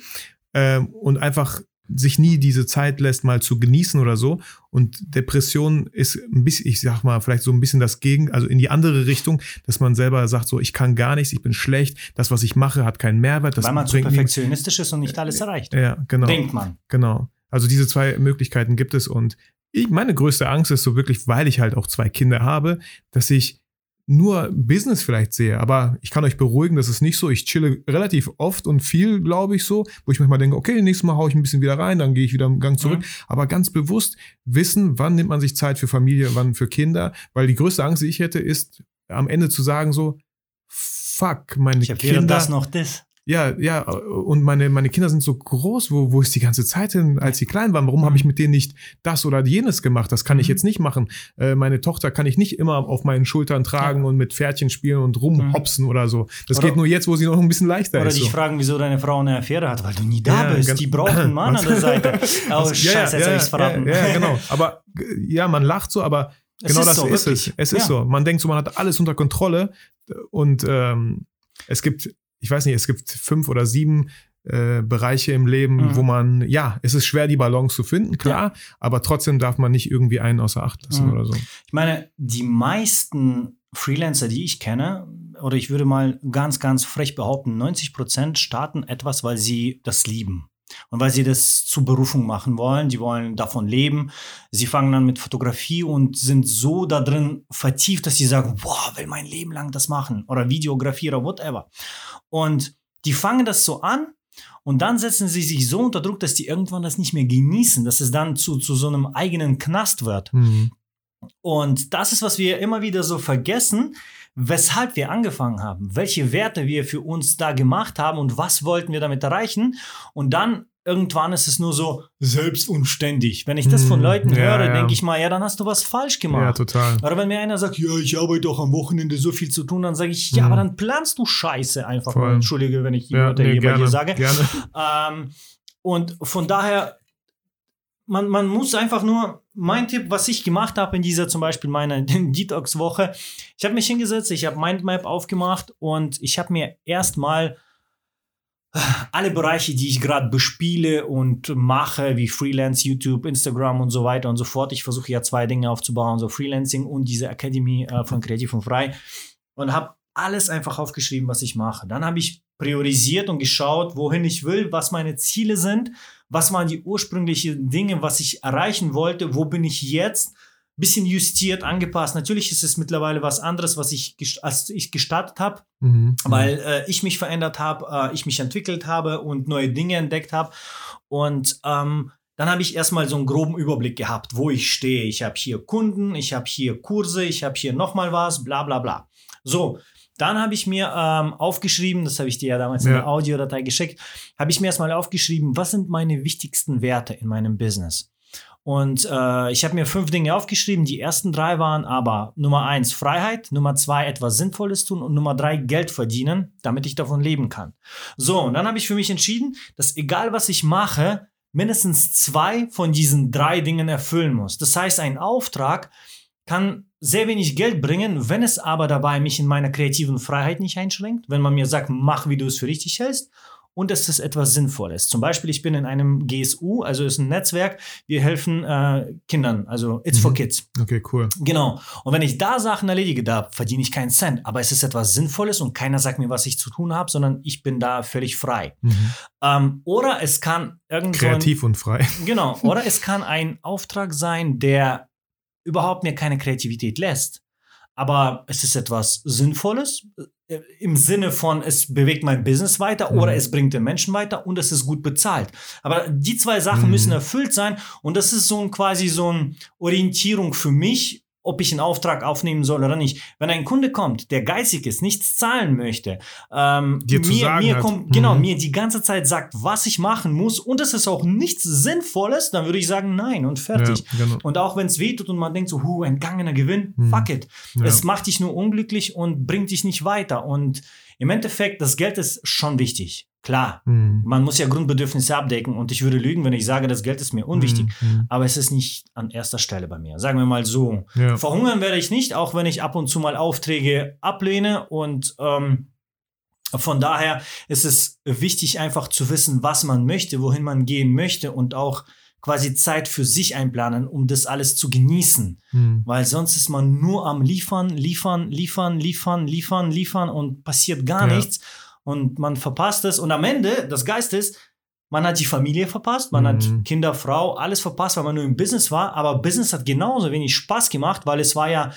ähm, und einfach sich nie diese Zeit lässt, mal zu genießen oder so. Und Depression ist ein bisschen, ich sag mal, vielleicht so ein bisschen das Gegen, also in die andere Richtung, dass man selber sagt, so, ich kann gar nichts, ich bin schlecht, das, was ich mache, hat keinen Mehrwert. Das Weil man zu perfektionistisch ist und nicht alles erreicht. Ja, genau. Denkt man. Genau. Also diese zwei Möglichkeiten gibt es und ich, meine größte Angst ist so wirklich, weil ich halt auch zwei Kinder habe, dass ich nur Business vielleicht sehe. Aber ich kann euch beruhigen, das ist nicht so. Ich chille relativ oft und viel, glaube ich, so, wo ich manchmal denke, okay, nächstes Mal haue ich ein bisschen wieder rein, dann gehe ich wieder einen Gang zurück. Mhm. Aber ganz bewusst wissen, wann nimmt man sich Zeit für Familie, wann für Kinder. Weil die größte Angst, die ich hätte, ist am Ende zu sagen so, fuck, meine Ich Kinder. das noch das. Ja, ja, und meine, meine Kinder sind so groß, wo, wo ist die ganze Zeit hin, als sie klein waren? Warum habe ich mit denen nicht das oder jenes gemacht? Das kann ich Mhm. jetzt nicht machen. Äh, meine Tochter kann ich nicht immer auf meinen Schultern tragen und mit Pferdchen spielen und rumhopsen oder so. Das Oder- geht nur jetzt, wo sie noch ein bisschen leichter Oder ist. dich So. fragen, wieso deine Frau eine Affäre hat, weil du nie da Ja, bist. Die braucht einen Mann an der Seite. Oh, scheiße, jetzt habe ich's verraten. Ja, ja, genau. Aber ja, man lacht so, aber Es genau ist das so, ist wirklich. es. Es ist Ja. so. Man denkt so, man hat alles unter Kontrolle und ähm, es gibt, ich weiß nicht, es gibt fünf oder sieben äh, Bereiche im Leben, Mhm. wo man, ja, es ist schwer, die Balance zu finden, klar, aber trotzdem darf man nicht irgendwie einen außer Acht lassen Mhm. oder so. Ich meine, die meisten Freelancer, die ich kenne, oder ich würde mal ganz, ganz frech behaupten, 90 Prozent starten etwas, weil sie das lieben. Und weil sie das zur Berufung machen wollen, die wollen davon leben. Sie fangen dann mit Fotografie und sind so da drin vertieft, dass sie sagen, boah, will mein Leben lang das machen oder Videografie oder whatever. Und die fangen das so an und dann setzen sie sich so unter Druck, dass die irgendwann das nicht mehr genießen, dass es dann zu, zu so einem eigenen Knast wird. Mhm. Und das ist, was wir immer wieder so vergessen, weshalb wir angefangen haben, welche Werte wir für uns da gemacht haben und was wollten wir damit erreichen. Und dann irgendwann ist es nur so selbstunständig. Wenn ich das von Hm, Leuten ja, höre, ja. denke ich mal, ja, dann hast du was falsch Ja, gemacht. total. Oder wenn mir einer sagt, ja, ich arbeite doch am Wochenende so viel zu tun, dann sage ich, ja, Mhm. aber dann planst du Scheiße einfach. Voll. Entschuldige, wenn ich Ja, nee, hier bei dir sage. gerne. Ähm, und von daher, man, man muss einfach nur, mein Tipp, was ich gemacht habe in dieser zum Beispiel meiner Detox-Woche, ich habe mich hingesetzt, ich habe Mindmap aufgemacht und ich habe mir erstmal alle Bereiche, die ich gerade bespiele und mache, wie Freelance, YouTube, Instagram und so weiter und so fort. Ich versuche ja zwei Dinge aufzubauen, so Freelancing und diese Academy äh, von Kreativ und Frei und habe alles einfach aufgeschrieben, was ich mache. Dann habe ich priorisiert und geschaut, wohin ich will, was meine Ziele sind, was waren die ursprünglichen Dinge, was ich erreichen wollte, wo bin ich jetzt, bisschen justiert, angepasst. Natürlich ist es mittlerweile was anderes, was ich als ich gestartet habe, Mhm. weil äh, ich mich verändert habe, äh, ich mich entwickelt habe und neue Dinge entdeckt habe. Und ähm, dann habe ich erstmal so einen groben Überblick gehabt, wo ich stehe. Ich habe hier Kunden, ich habe hier Kurse, ich habe hier nochmal was, bla bla bla. So, dann habe ich mir ähm, aufgeschrieben, das habe ich dir ja damals in Ja. der Audiodatei geschickt, habe ich mir erstmal aufgeschrieben, was sind meine wichtigsten Werte in meinem Business. Und äh, ich habe mir fünf Dinge aufgeschrieben. Die ersten drei waren aber Nummer eins Freiheit, Nummer zwei etwas Sinnvolles tun und Nummer drei Geld verdienen, damit ich davon leben kann. So, und dann habe ich für mich entschieden, dass egal was ich mache, mindestens zwei von diesen drei Dingen erfüllen muss. Das heißt, ein Auftrag kann sehr wenig Geld bringen, wenn es aber dabei mich in meiner kreativen Freiheit nicht einschränkt, wenn man mir sagt, mach, wie du es für richtig hältst und es ist etwas Sinnvolles. Zum Beispiel, ich bin in einem GSU, also ist ein Netzwerk, wir helfen äh, Kindern, also It's for Mhm. Kids. Okay, cool. Genau. Und wenn ich da Sachen erledige, da verdiene ich keinen Cent, aber es ist etwas Sinnvolles und keiner sagt mir, was ich zu tun habe, sondern ich bin da völlig frei. Mhm. Ähm, oder es kann irgend so ein- Kreativ und frei. Genau. Oder es kann ein Auftrag sein, der überhaupt mir keine Kreativität lässt. Aber es ist etwas Sinnvolles äh, im Sinne von, es bewegt mein Business weiter Mhm. oder es bringt den Menschen weiter und es ist gut bezahlt. Aber die zwei Sachen Mhm. müssen erfüllt sein und das ist so ein quasi so eine Orientierung für mich, ob ich einen Auftrag aufnehmen soll oder nicht. Wenn ein Kunde kommt, der geizig ist, nichts zahlen möchte, ähm, Dir zu mir, sagen mir kommt, genau, Mhm. mir die ganze Zeit sagt, was ich machen muss und es ist auch nichts Sinnvolles, dann würde ich sagen, nein und fertig. Ja, genau. Und auch wenn es wehtut und man denkt so, hu, entgangener Gewinn, Mhm. fuck it. Ja. Es macht dich nur unglücklich und bringt dich nicht weiter. Und im Endeffekt, das Geld ist schon wichtig. Klar, Mhm. man muss ja Grundbedürfnisse abdecken und ich würde lügen, wenn ich sage, das Geld ist mir unwichtig. Mhm. Aber es ist nicht an erster Stelle bei mir. Sagen wir mal so. Ja. Verhungern werde ich nicht, auch wenn ich ab und zu mal Aufträge ablehne. Und ähm, von daher ist es wichtig, einfach zu wissen, was man möchte, wohin man gehen möchte und auch quasi Zeit für sich einplanen, um das alles zu genießen. Mhm. Weil sonst ist man nur am Liefern, Liefern, Liefern, Liefern, Liefern, Liefern und passiert gar Ja. nichts. Und man verpasst es. Und am Ende, das Geist ist, man hat die Familie verpasst, man Mhm. hat Kinder, Frau, alles verpasst, weil man nur im Business war. Aber Business hat genauso wenig Spaß gemacht, weil es war ja,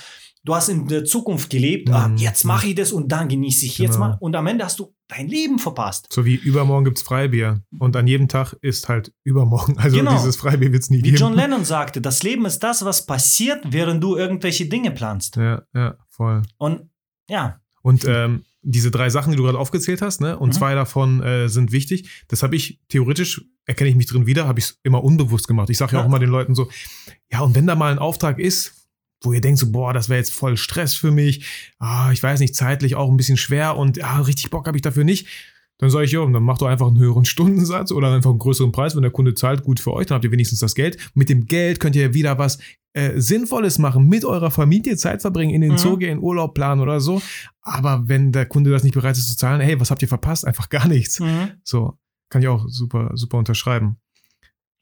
du hast in der Zukunft gelebt, ah, Mhm. jetzt mache ich das und dann genieße ich jetzt Genau. mal. Und am Ende hast du dein Leben verpasst. So wie übermorgen gibt's Freibier. Und an jedem Tag ist halt übermorgen. Also Genau. dieses Freibier wird's nie Wie geben. John Lennon sagte, das Leben ist das, was passiert, während du irgendwelche Dinge planst. Ja, ja, voll. Und ja, Und ähm, diese drei Sachen, die du gerade aufgezählt hast, ne, und Mhm. zwei davon äh, sind wichtig. Das habe ich theoretisch, erkenne ich mich drin wieder, habe ich es immer unbewusst gemacht. Ich sage ja Ja. auch immer den Leuten so, ja, und wenn da mal ein Auftrag ist, wo ihr denkt so, boah, das wäre jetzt voll Stress für mich, ah, ich weiß nicht, zeitlich auch ein bisschen schwer und ja, richtig Bock habe ich dafür nicht, dann sage ich, ja, dann macht doch einfach einen höheren Stundensatz oder einfach einen größeren Preis, wenn der Kunde zahlt, gut für euch, dann habt ihr wenigstens das Geld. Mit dem Geld könnt ihr wieder was äh, Sinnvolles machen, mit eurer Familie Zeit verbringen, in den Mhm. Zoo gehen, Urlaub planen oder so. Aber wenn der Kunde das nicht bereit ist zu zahlen, hey, was habt ihr verpasst? Einfach gar nichts. mhm. So, kann ich auch super, super unterschreiben.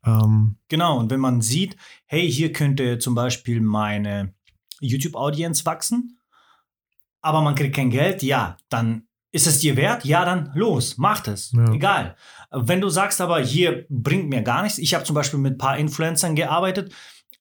Ähm, Genau, und wenn man sieht, hey, hier könnte zum Beispiel meine YouTube-Audience wachsen, aber man kriegt kein Geld, ja, dann ist es dir wert? Ja, dann los, mach es. Ja. Egal. Wenn du sagst aber, hier bringt mir gar nichts. Ich habe zum Beispiel mit ein paar Influencern gearbeitet,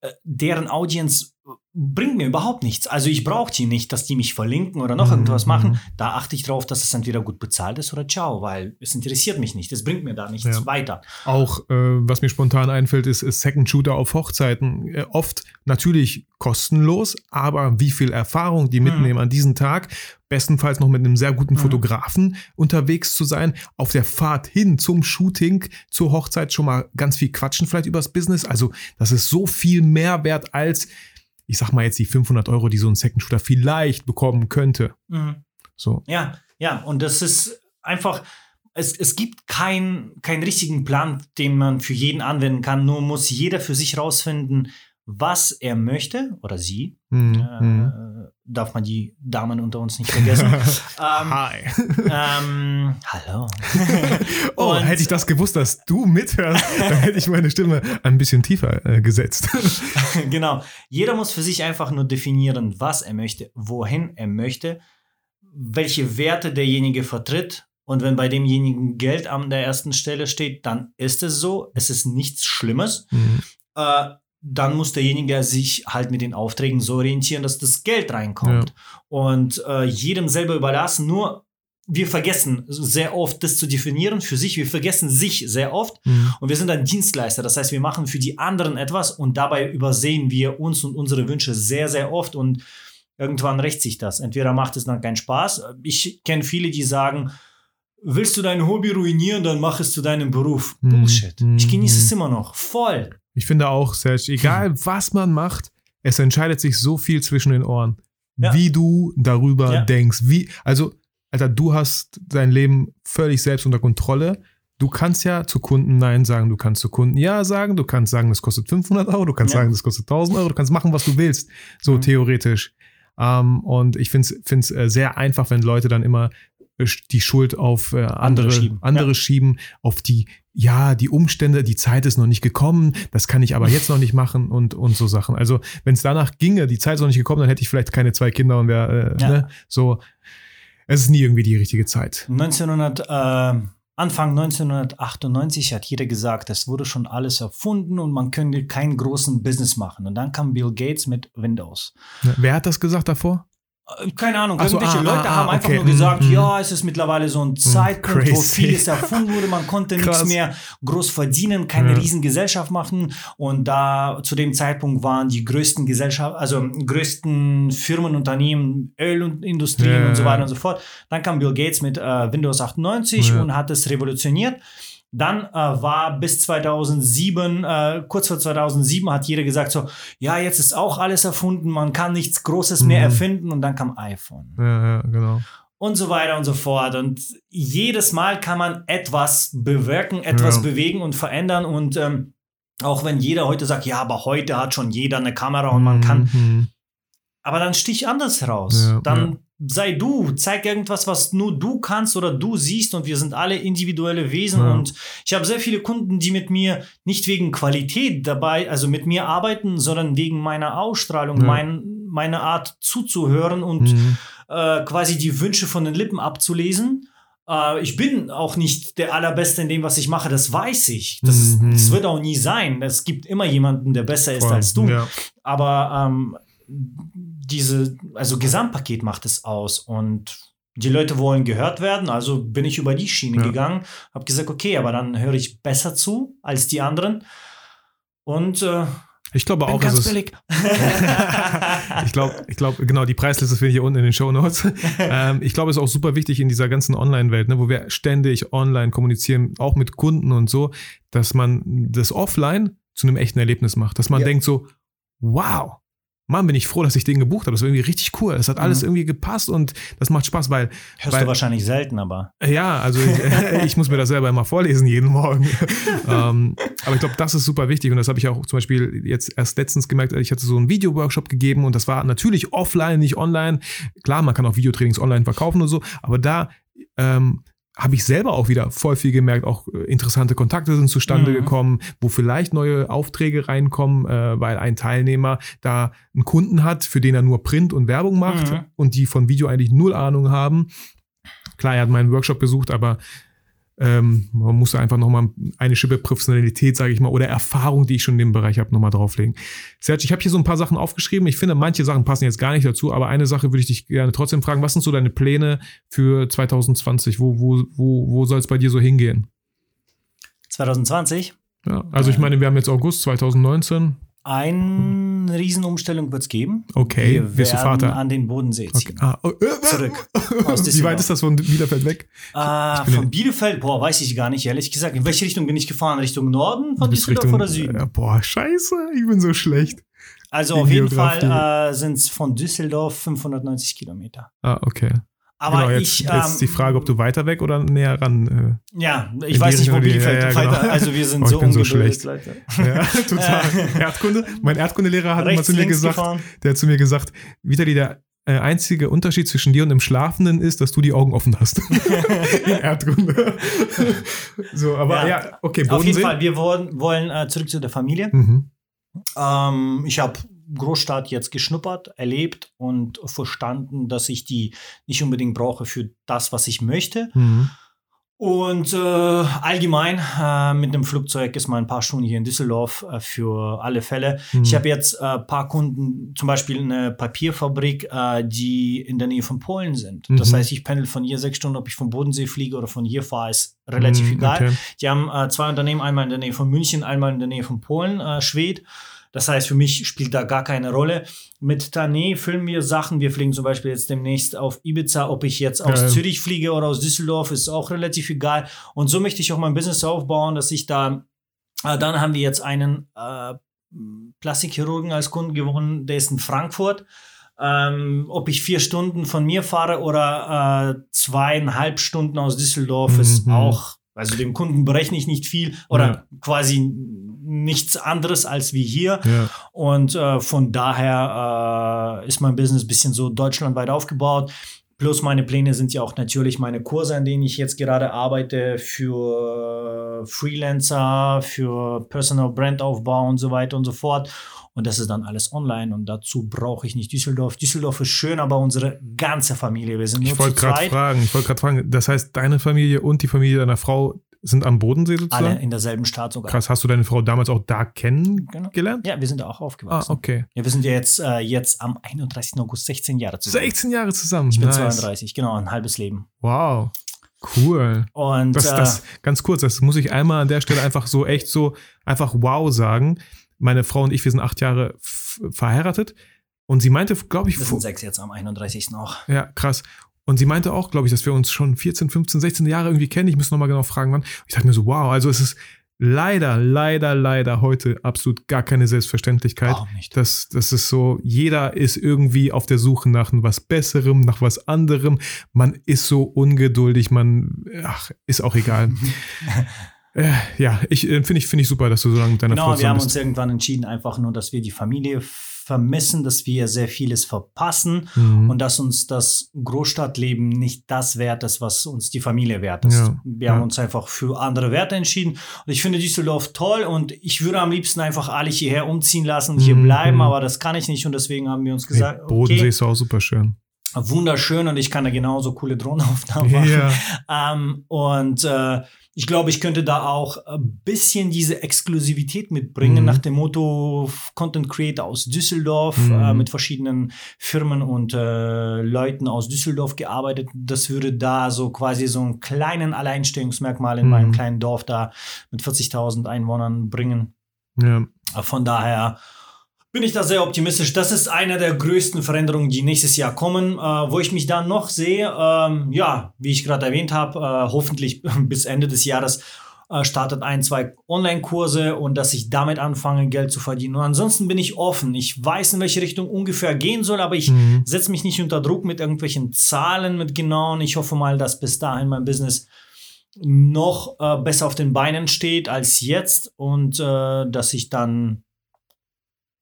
äh, deren Audience bringt mir überhaupt nichts. Also ich brauche die nicht, dass die mich verlinken oder noch Mhm, irgendwas machen. mhm. Da achte ich drauf, dass es entweder gut bezahlt ist oder ciao, weil es interessiert mich nicht. Es bringt mir da nichts Ja. weiter. Auch, äh, was mir spontan einfällt, ist, ist Second Shooter auf Hochzeiten. Äh, oft natürlich kostenlos, aber wie viel Erfahrung die mitnehmen an diesem Tag, bestenfalls noch mit einem sehr guten Mhm. Fotografen unterwegs zu sein, auf der Fahrt hin zum Shooting, zur Hochzeit schon mal ganz viel quatschen vielleicht übers Business. Also das ist so viel mehr wert als, ich sag mal jetzt die 500 Euro, die so ein Second Shooter vielleicht bekommen könnte. Mhm. So. Ja, ja, und das ist einfach, es, es gibt keinen keinen richtigen Plan, den man für jeden anwenden kann. Nur muss jeder für sich rausfinden, was er möchte oder sie. Hm, Äh, hm. darf man die Damen unter uns nicht vergessen. ähm, Hi. ähm, hallo. Oh, Und- hätte ich das gewusst, dass du mithörst, dann hätte ich meine Stimme ein bisschen tiefer äh, gesetzt. genau. Jeder muss für sich einfach nur definieren, was er möchte, wohin er möchte, welche Werte derjenige vertritt. Und wenn bei demjenigen Geld an der ersten Stelle steht, dann ist es so. Es ist nichts Schlimmes. Mhm. Äh, dann muss derjenige sich halt mit den Aufträgen so orientieren, dass das Geld reinkommt. Und äh, jedem selber überlassen. Nur wir vergessen sehr oft, das zu definieren für sich. Wir vergessen sich sehr oft. Mhm. Und wir sind ein Dienstleister. Das heißt, wir machen für die anderen etwas und dabei übersehen wir uns und unsere Wünsche sehr, sehr oft. Und irgendwann rächt sich das. Entweder macht es dann keinen Spaß. Ich kenne viele, die sagen, willst du dein Hobby ruinieren, dann mach es zu deinem Beruf. Mhm. Bullshit. Ich genieße es Mhm. immer noch. Voll. Ich finde auch, Serge, egal was man macht, es entscheidet sich so viel zwischen den Ohren, Ja. wie du darüber Ja. denkst. Wie, also, Alter, du hast dein Leben völlig selbst unter Kontrolle. Du kannst ja zu Kunden Nein sagen, du kannst zu Kunden Ja sagen, du kannst sagen, das kostet 500 Euro, du kannst Ja. sagen, das kostet 1000 Euro, du kannst machen, was du willst, so Mhm. theoretisch. Ähm, und ich finde es äh, sehr einfach, wenn Leute dann immer die Schuld auf äh, andere, schieben. andere Ja. schieben, auf die, ja, die Umstände, die Zeit ist noch nicht gekommen, das kann ich aber jetzt noch nicht machen und, und so Sachen. Also, wenn es danach ginge, die Zeit ist noch nicht gekommen, dann hätte ich vielleicht keine zwei Kinder und wäre, äh, Ja. ne, so, es ist nie irgendwie die richtige Zeit. 1900, äh, Anfang 1998 hat jeder gesagt, es wurde schon alles erfunden und man könnte keinen großen Business machen. Und dann kam Bill Gates mit Windows. Wer hat das gesagt davor? Äh, Keine Ahnung, Ach so, irgendwelche ah, Leute ah, haben einfach okay, nur gesagt, mm, ja, es ist mittlerweile so ein Zeitpunkt, wo crazy. vieles erfunden wurde, man konnte nichts mehr groß verdienen, keine Ja. Riesengesellschaft machen und da zu dem Zeitpunkt waren die größten Gesellschaft, also größten Firmen, Unternehmen, Ölindustrien Ja, und so weiter und so fort. Dann kam Bill Gates mit äh, Windows 98 Ja. und hat es revolutioniert. Dann äh, war bis 2007, äh, kurz vor 2007 hat jeder gesagt so, ja, jetzt ist auch alles erfunden, man kann nichts Großes mehr Mhm. erfinden und dann kam iPhone Ja, ja, genau. und so weiter und so fort. Und jedes Mal kann man etwas bewirken, etwas Ja. bewegen und verändern und ähm, auch wenn jeder heute sagt, ja, aber heute hat schon jeder eine Kamera und man kann, Mhm. aber dann stich anders heraus. Ja, dann sei du, zeig irgendwas, was nur du kannst oder du siehst und wir sind alle individuelle Wesen Ja. und ich habe sehr viele Kunden, die mit mir nicht wegen Qualität dabei, also mit mir arbeiten, sondern wegen meiner Ausstrahlung, Ja. mein, meine Art zuzuhören und Mhm. äh, quasi die Wünsche von den Lippen abzulesen. Äh, ich bin auch nicht der Allerbeste in dem, was ich mache, das weiß ich. Das, ist, Mhm. das wird auch nie sein. Es gibt immer jemanden, der besser ist Voll. als du. Ja. Aber ähm, diese, also Gesamtpaket macht es aus und die Leute wollen gehört werden, also bin ich über die Schiene Ja. gegangen, habe gesagt, okay, aber dann höre ich besser zu als die anderen und äh, Ich glaube auch, ganz ist, billig. ich glaube, ich glaube, genau, die Preisliste finde ich hier unten in den Show Notes. ähm, ich glaube, es ist auch super wichtig in dieser ganzen Online-Welt, ne, wo wir ständig online kommunizieren, auch mit Kunden und so, dass man das Offline zu einem echten Erlebnis macht. Dass man Ja. denkt so, wow, Mann, bin ich froh, dass ich den gebucht habe. Das war irgendwie richtig cool. Es hat alles Mhm. irgendwie gepasst und das macht Spaß, weil, Hörst weil du wahrscheinlich selten, aber ja, also ich, ich muss mir das selber immer vorlesen jeden Morgen. ähm, aber ich glaube, das ist super wichtig und das habe ich auch zum Beispiel jetzt erst letztens gemerkt. Ich hatte so einen Video-Workshop gegeben und das war natürlich offline, nicht online. Klar, man kann auch Videotrainings online verkaufen und so, aber da ähm, habe ich selber auch wieder voll viel gemerkt. Auch äh, interessante Kontakte sind zustande Mhm. gekommen, wo vielleicht neue Aufträge reinkommen, äh, weil ein Teilnehmer da einen Kunden hat, für den er nur Print und Werbung macht Mhm. und die von Video eigentlich null Ahnung haben. Klar, er hat meinen Workshop besucht, aber ähm, man muss einfach nochmal eine Schippe Professionalität, sage ich mal, oder Erfahrung, die ich schon in dem Bereich habe, nochmal drauflegen. Serge, ich habe hier so ein paar Sachen aufgeschrieben. Ich finde, manche Sachen passen jetzt gar nicht dazu, aber eine Sache würde ich dich gerne trotzdem fragen. Was sind so deine Pläne für 2020? Wo, wo, wo, wo soll es bei dir so hingehen? 2020? Ja, also ich meine, wir haben jetzt August 2019. Eine Riesenumstellung wird es geben. Okay, wir wirst du Vater? an den Bodensee ziehen. Okay. Ah, oh, äh, Zurück. Aus Wie weit ist das von Bielefeld weg? Äh, bin von Bielefeld, boah, weiß ich gar nicht, ehrlich gesagt. In welche Richtung bin ich gefahren? Richtung Norden von Düsseldorf oder Süden? Ja, boah, scheiße, ich bin so schlecht. Also auf jeden. Fall äh, sind es von Düsseldorf 590 Kilometer. Ah, okay. Aber genau, jetzt, ich, jetzt ähm, die Frage, ob du weiter weg oder näher ran. ja, ich weiß nicht, wo Bielefeld ja, ja, genau. Also wir sind Oh, so so ungebildet, schlecht. Leute. Äh, ja, total. Erdkunde. Mein Erdkundelehrer hat mal Rechts, zu mir gesagt, gefahren. der hat zu mir gesagt, Vitali, der äh, einzige Unterschied zwischen dir und dem Schlafenden ist, dass du die Augen offen hast. In Erdkunde. so, aber ja, okay, Auf jeden Bodensee. Fall, wir wollen, wollen äh, zurück zu der Familie. Mhm. Ähm, ich habe Großstadt jetzt geschnuppert, erlebt und verstanden, dass ich die nicht unbedingt brauche für das, was ich möchte. Mhm. Und äh, allgemein äh, mit dem Flugzeug ist mal ein paar Stunden hier in Düsseldorf äh, für alle Fälle. Mhm. Ich habe jetzt ein äh, paar Kunden, zum Beispiel eine Papierfabrik, äh, die in der Nähe von Polen sind. Das Mhm. heißt, ich pendel von hier sechs Stunden, ob ich vom Bodensee fliege oder von hier fahre, ist relativ Mhm, egal. okay. Die haben äh, zwei Unternehmen, einmal in der Nähe von München, einmal in der Nähe von Polen, Schwed. Das heißt, für mich spielt da gar keine Rolle. Mit Tané filmen wir Sachen. Wir fliegen zum Beispiel jetzt demnächst auf Ibiza. Ob ich jetzt aus Geil. Zürich fliege oder aus Düsseldorf, ist auch relativ egal. Und so möchte ich auch mein Business aufbauen, dass ich da, äh, dann haben wir jetzt einen äh, Plastikchirurgen als Kunden gewonnen, der ist in Frankfurt. Ähm, ob ich vier Stunden von mir fahre oder äh, zweieinhalb Stunden aus Düsseldorf, ist Mhm. auch, also dem Kunden berechne ich nicht viel oder Ja. quasi nichts anderes als wie hier. Ja. Und äh, von daher äh, ist mein Business ein bisschen so deutschlandweit aufgebaut. Plus meine Pläne sind ja auch natürlich meine Kurse, an denen ich jetzt gerade arbeite für äh, Freelancer, für Personal Brandaufbau und so weiter und so fort. Und das ist dann alles online und dazu brauche ich nicht Düsseldorf. Düsseldorf ist schön, aber unsere ganze Familie, wir sind nur Ich wollte gerade fragen, ich wollte gerade fragen, das heißt, deine Familie und die Familie deiner Frau sind am Bodensee sozusagen? alle in derselben Stadt sogar. Krass, hast du deine Frau damals auch da kennengelernt? Ja, wir sind da auch Ah, aufgewachsen. okay. Ja, wir sind ja jetzt, äh, jetzt am 31. August 16 Jahre zusammen. 16 Jahre zusammen. Ich bin nice. 32, genau, ein halbes Leben. Wow. Cool. Und Das, äh, das, ganz kurz, das muss ich einmal an der Stelle einfach so echt so, einfach wow sagen. Meine Frau und ich, wir sind acht Jahre verheiratet. Und sie meinte, glaube ich, wir sind sechs jetzt am 31. auch. ja, krass. Und sie meinte auch, glaube ich, dass wir uns schon 14, 15, 16 Jahre irgendwie kennen. Ich muss nochmal genau fragen, wann. Ich dachte mir so, wow, also es ist leider, leider, leider heute absolut gar keine Selbstverständlichkeit. Warum nicht? Das, das ist so, jeder ist irgendwie auf der Suche nach was Besserem, nach was anderem. Man ist so ungeduldig, man, ach, ist auch egal. äh, ja, ich äh, finde ich, finde ich super, dass du so lange mit deiner Frau Genau, wir haben bist. uns irgendwann entschieden, einfach nur, dass wir die Familie vermissen, dass wir sehr vieles verpassen Mhm. und dass uns das Großstadtleben nicht das wert ist, was uns die Familie wert ist. Ja, Wir ja. haben uns einfach für andere Werte entschieden. Und ich finde Düsseldorf toll und ich würde am liebsten einfach alle hierher umziehen lassen und hier Mhm. bleiben, aber das kann ich nicht und deswegen haben wir uns gesagt, nee, Bodensee okay, ist auch super schön. wunderschön und ich kann da genauso coole Drohnenaufnahmen machen. Ja, Ähm, und äh, ich glaube, ich könnte da auch ein bisschen diese Exklusivität mitbringen, Mhm. nach dem Motto Content Creator aus Düsseldorf, Mhm. äh, mit verschiedenen Firmen und äh, Leuten aus Düsseldorf gearbeitet. Das würde da so quasi so einen kleinen Alleinstellungsmerkmal in Mhm. meinem kleinen Dorf da mit 40.000 Einwohnern bringen. ja. Äh, Von daher bin ich da sehr optimistisch. Das ist eine der größten Veränderungen, die nächstes Jahr kommen. Äh, wo ich mich dann noch sehe, ähm, ja, wie ich gerade erwähnt habe, äh, hoffentlich bis Ende des Jahres äh, startet ein, zwei Online-Kurse und dass ich damit anfange, Geld zu verdienen. Und ansonsten bin ich offen. Ich weiß, in welche Richtung ungefähr gehen soll, aber ich Mhm. setze mich nicht unter Druck mit irgendwelchen Zahlen, mit genauen. Ich hoffe mal, dass bis dahin mein Business noch äh, besser auf den Beinen steht als jetzt und äh, dass ich dann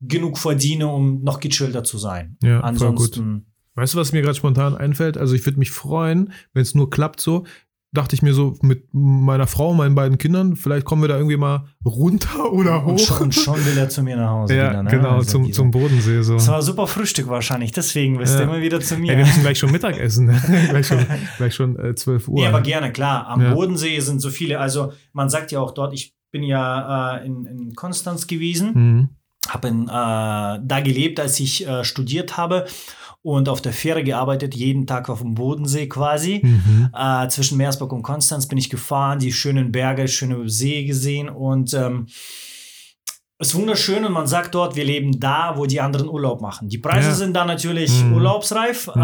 genug verdiene, um noch gechillter zu sein. Ja. Ansonsten, Weißt du, was mir gerade spontan einfällt? Also ich würde mich freuen, wenn es nur klappt so. dachte ich mir so mit meiner Frau und meinen beiden Kindern, vielleicht kommen wir da irgendwie mal runter oder hoch. Und schon, und schon will er zu mir nach Hause ja, wieder. Ne? genau, Also zum, zum Bodensee so. Das war super Frühstück wahrscheinlich, deswegen bist Ja. du immer wieder zu mir. Ey, wir müssen gleich schon Mittag essen. gleich schon, gleich schon äh, 12 Uhr. Nee, aber gerne, klar. Am Ja. Bodensee sind so viele, also man sagt ja auch dort, ich bin ja äh, in, in Konstanz gewesen, Mhm. Habe in, äh, da gelebt, als ich äh, studiert habe und auf der Fähre gearbeitet, jeden Tag auf dem Bodensee quasi. Mhm. Äh, zwischen Meersburg und Konstanz bin ich gefahren, die schönen Berge, schöne See gesehen und ähm, ist wunderschön und man sagt dort, wir leben da, wo die anderen Urlaub machen. Die Preise Ja. sind da natürlich Mhm. urlaubsreif. Mhm.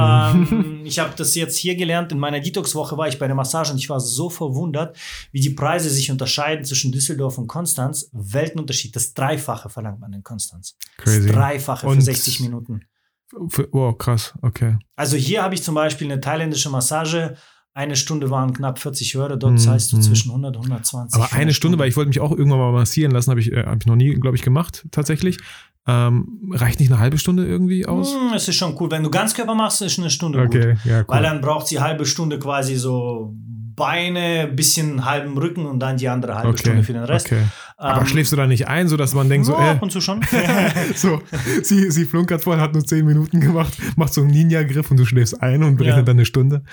Ähm, ich habe das jetzt hier gelernt. In meiner Detox-Woche war ich bei der Massage und ich war so verwundert, wie die Preise sich unterscheiden zwischen Düsseldorf und Konstanz. Weltenunterschied. Das Dreifache verlangt man in Konstanz. Crazy. Das Dreifache für Und- 60 Minuten. Für, oh, krass, okay. Also hier habe ich zum Beispiel eine thailändische Massage. Eine Stunde waren knapp 40 Euro. Dort Mhm. zahlst du zwischen 100 und 120. Aber eine Stunde, weil ich wollte mich auch irgendwann mal massieren lassen, habe ich, äh, hab ich noch nie, glaube ich, gemacht, tatsächlich. Ähm, reicht nicht eine halbe Stunde irgendwie aus? Hm, Es ist schon cool. Wenn du Ganzkörper machst, ist eine Stunde gut. Okay, ja, cool. Weil dann braucht sie halbe Stunde quasi so Beine, bisschen halben Rücken und dann die andere halbe okay, Stunde für den Rest. okay. Aber Ähm, schläfst du da nicht ein, sodass man denkt so, ja, äh, ab und zu schon. so, sie, sie flunkert voll, hat nur 10 Minuten gemacht, macht so einen Ninja-Griff und du schläfst ein und berechnet Ja. dann eine Stunde.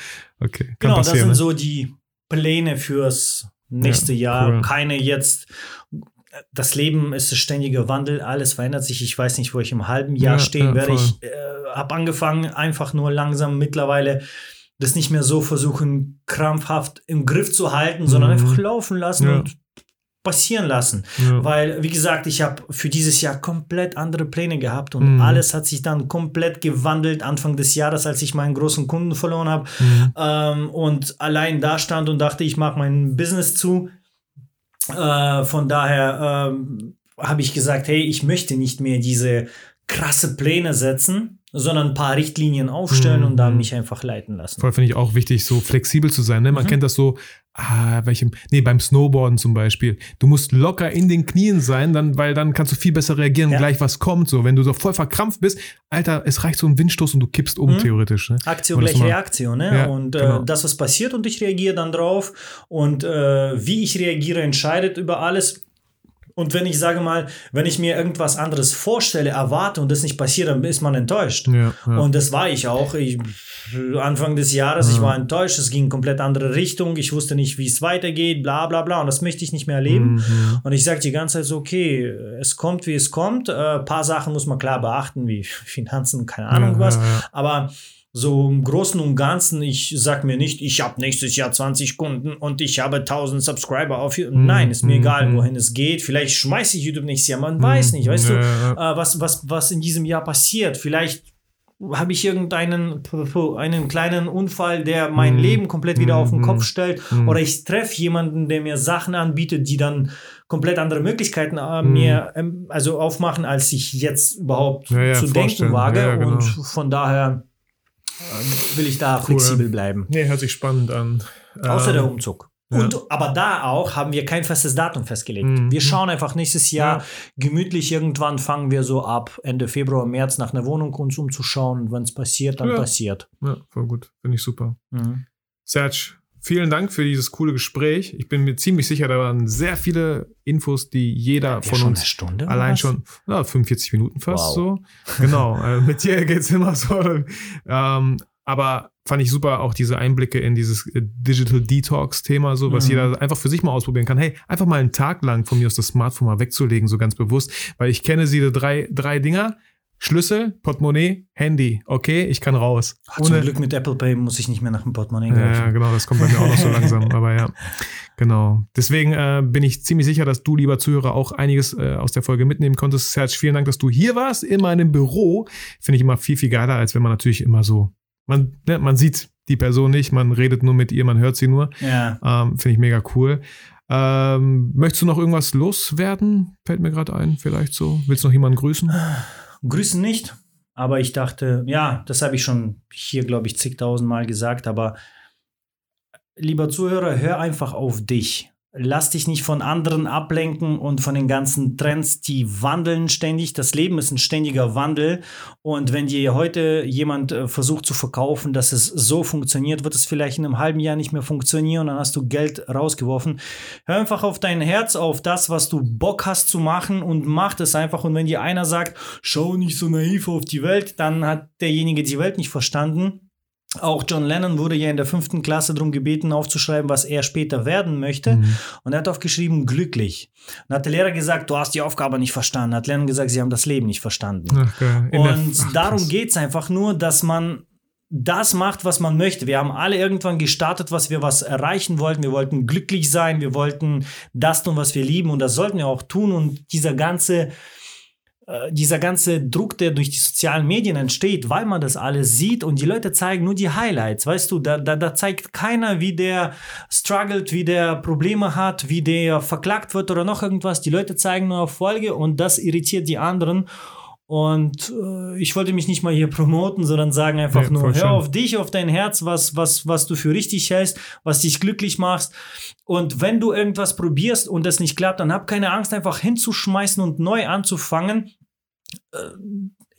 Okay, kann genau, das sind ne? so die Pläne fürs nächste Ja, Jahr. cool. Keine jetzt. Das Leben ist ein ständiger Wandel, alles verändert sich. Ich weiß nicht, wo ich im halben Jahr Ja, stehen ja, werde. Ich äh, habe angefangen, einfach nur langsam mittlerweile das nicht mehr so versuchen, krampfhaft im Griff zu halten, sondern Mhm. einfach laufen lassen Ja. und passieren lassen. ja. Weil, wie gesagt, ich habe für dieses Jahr komplett andere Pläne gehabt und Mhm. alles hat sich dann komplett gewandelt Anfang des Jahres, als ich meinen großen Kunden verloren habe Mhm. ähm, und allein da stand und dachte, ich mache mein Business zu. Äh, von daher ähm, habe ich gesagt, hey, ich möchte nicht mehr diese krasse Pläne setzen, sondern ein paar Richtlinien aufstellen Mhm. und dann mich einfach leiten lassen. Voll finde ich auch wichtig, so flexibel zu sein. Ne? Man Mhm. kennt das so, ah, welchem, nee, beim Snowboarden zum Beispiel. Du musst locker in den Knien sein, dann, weil dann kannst du viel besser reagieren, Ja. gleich was kommt. So, wenn du so voll verkrampft bist, Alter, es reicht so ein Windstoß und du kippst um, Mhm. theoretisch. Ne? Aktion gleich mal- Reaktion, ne? Ja, und äh, genau. das, was passiert und ich reagiere dann drauf und äh, wie ich reagiere, entscheidet über alles. Und wenn ich sage mal, wenn ich mir irgendwas anderes vorstelle, erwarte und das nicht passiert, dann ist man enttäuscht. Ja, ja. Und das war ich auch. Ich, Anfang des Jahres, ich war enttäuscht, es ging in komplett andere Richtung, ich wusste nicht, wie es weitergeht, bla bla bla. Und das möchte ich nicht mehr erleben. Mhm. Und ich sage die ganze Zeit so, okay, es kommt, wie es kommt. Äh, paar Sachen muss man klar beachten, wie Finanzen, keine Ahnung Ja, was. ja, ja. Aber so im Großen und Ganzen, ich sag mir nicht, ich habe nächstes Jahr 20 Kunden und ich habe 1000 Subscriber auf YouTube. Mhm, Nein, ist mir mhm, egal, mhm. wohin es geht. Vielleicht schmeiße ich YouTube nächstes Jahr, man weiß nicht, weißt Ja, du, ja, äh, was, was, was in diesem Jahr passiert. Vielleicht habe ich irgendeinen einen kleinen Unfall, der mein Mhm. Leben komplett wieder auf den Mhm. Kopf stellt. Mhm. Oder ich treffe jemanden, der mir Sachen anbietet, die dann komplett andere Möglichkeiten äh, Mhm. mir ähm, also aufmachen, als ich jetzt überhaupt Ja, zu denken vorstellen. wage. Genau. Und von daher will ich da flexibel bleiben. Nee, hört sich spannend an. Außer Ähm, der Umzug. ja. Und, aber da auch haben wir kein festes Datum festgelegt. Mhm. Wir schauen einfach nächstes Jahr Ja. gemütlich irgendwann fangen wir so ab Ende Februar, März nach einer Wohnung uns umzuschauen. Wenn es passiert, dann Ja. passiert. Ja, voll gut. Finde ich super. Mhm. Serge, vielen Dank für dieses coole Gespräch. Ich bin mir ziemlich sicher, da waren sehr viele Infos, die jeder von uns Stunde allein was? schon, na, 45 Minuten fast Wow. so. Genau, äh, mit dir geht's immer so. Ähm, aber fand ich super auch diese Einblicke in dieses äh, Digital Detox-Thema, so was Mhm. jeder einfach für sich mal ausprobieren kann. Hey, einfach mal einen Tag lang von mir aus das Smartphone mal wegzulegen, so ganz bewusst, weil ich kenne diese drei, drei Dinger. Schlüssel, Portemonnaie, Handy. Okay, ich kann raus. Ach, zum Glück mit Apple Pay muss ich nicht mehr nach dem Portemonnaie ja, ja, greifen. genau, das kommt bei mir auch noch so langsam, aber ja, genau. Deswegen äh, bin ich ziemlich sicher, dass du, lieber Zuhörer, auch einiges äh, aus der Folge mitnehmen konntest. Serge, vielen Dank, dass du hier warst in meinem Büro. Finde ich immer viel, viel geiler, als wenn man natürlich immer so, man, ne, man sieht die Person nicht, man redet nur mit ihr, man hört sie nur. Ja. Ähm, Finde ich mega cool. Ähm, möchtest du noch irgendwas loswerden? Fällt mir gerade ein, vielleicht so. Willst du noch jemanden grüßen? Grüßen nicht, aber ich dachte, ja, das habe ich schon hier, glaube ich, zigtausend Mal gesagt, aber lieber Zuhörer, hör einfach auf dich. Lass dich nicht von anderen ablenken und von den ganzen Trends, die wandeln ständig. Das Leben ist ein ständiger Wandel. Und wenn dir heute jemand äh, versucht zu verkaufen, dass es so funktioniert, wird es vielleicht in einem halben Jahr nicht mehr funktionieren. Dann hast du Geld rausgeworfen. Hör einfach auf dein Herz, auf das, was du Bock hast zu machen und mach es einfach. Und wenn dir einer sagt, schau nicht so naiv auf die Welt, dann hat derjenige die Welt nicht verstanden. Auch John Lennon wurde ja in der fünften Klasse darum gebeten, aufzuschreiben, was er später werden möchte. Mhm. Und er hat aufgeschrieben, glücklich. Und hat der Lehrer gesagt, du hast die Aufgabe nicht verstanden. Hat Lennon gesagt, sie haben das Leben nicht verstanden. Ach, und ach, darum geht es einfach nur, dass man das macht, was man möchte. Wir haben alle irgendwann gestartet, was wir was erreichen wollten. Wir wollten glücklich sein, wir wollten das tun, was wir lieben und das sollten wir auch tun. Und dieser ganze dieser ganze Druck, der durch die sozialen Medien entsteht, weil man das alles sieht und die Leute zeigen nur die Highlights, weißt du, da, da, da zeigt keiner, wie der struggelt, wie der Probleme hat, wie der verklagt wird oder noch irgendwas. Die Leute zeigen nur Erfolge und das irritiert die anderen. Und äh, ich wollte mich nicht mal hier promoten, sondern sagen einfach ja, nur, hör auf dich, auf dein Herz, was, was, was du für richtig hältst, was dich glücklich machst. Und wenn du irgendwas probierst und das nicht klappt, dann hab keine Angst, einfach hinzuschmeißen und neu anzufangen. Äh,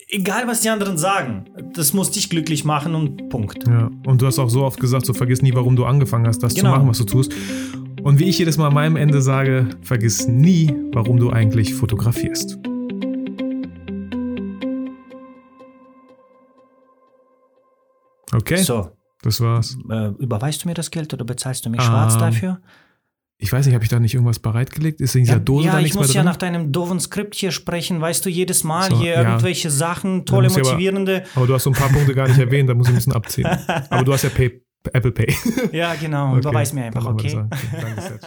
egal, was die anderen sagen, das muss dich glücklich machen und Punkt. Ja, und du hast auch so oft gesagt, so vergiss nie, warum du angefangen hast, das genau. zu machen, was du tust. Und wie ich jedes Mal an meinem Ende sage, vergiss nie, warum du eigentlich fotografierst. Okay. So. Das war's. Äh, überweist du mir das Geld oder bezahlst du mich um, schwarz dafür? Ich weiß nicht, habe ich da nicht irgendwas bereitgelegt? Ist in dieser ja, Dose ja, da nichts ich muss ja nach deinem doofen Skript hier sprechen, weißt du, jedes Mal so, hier ja. irgendwelche Sachen, tolle, motivierende. Aber, aber, du hast so ein paar Punkte gar nicht erwähnt, da muss ich ein bisschen abziehen. aber du hast ja Pay, Apple Pay. ja, genau, okay. überweis mir einfach, okay? Danke sehr.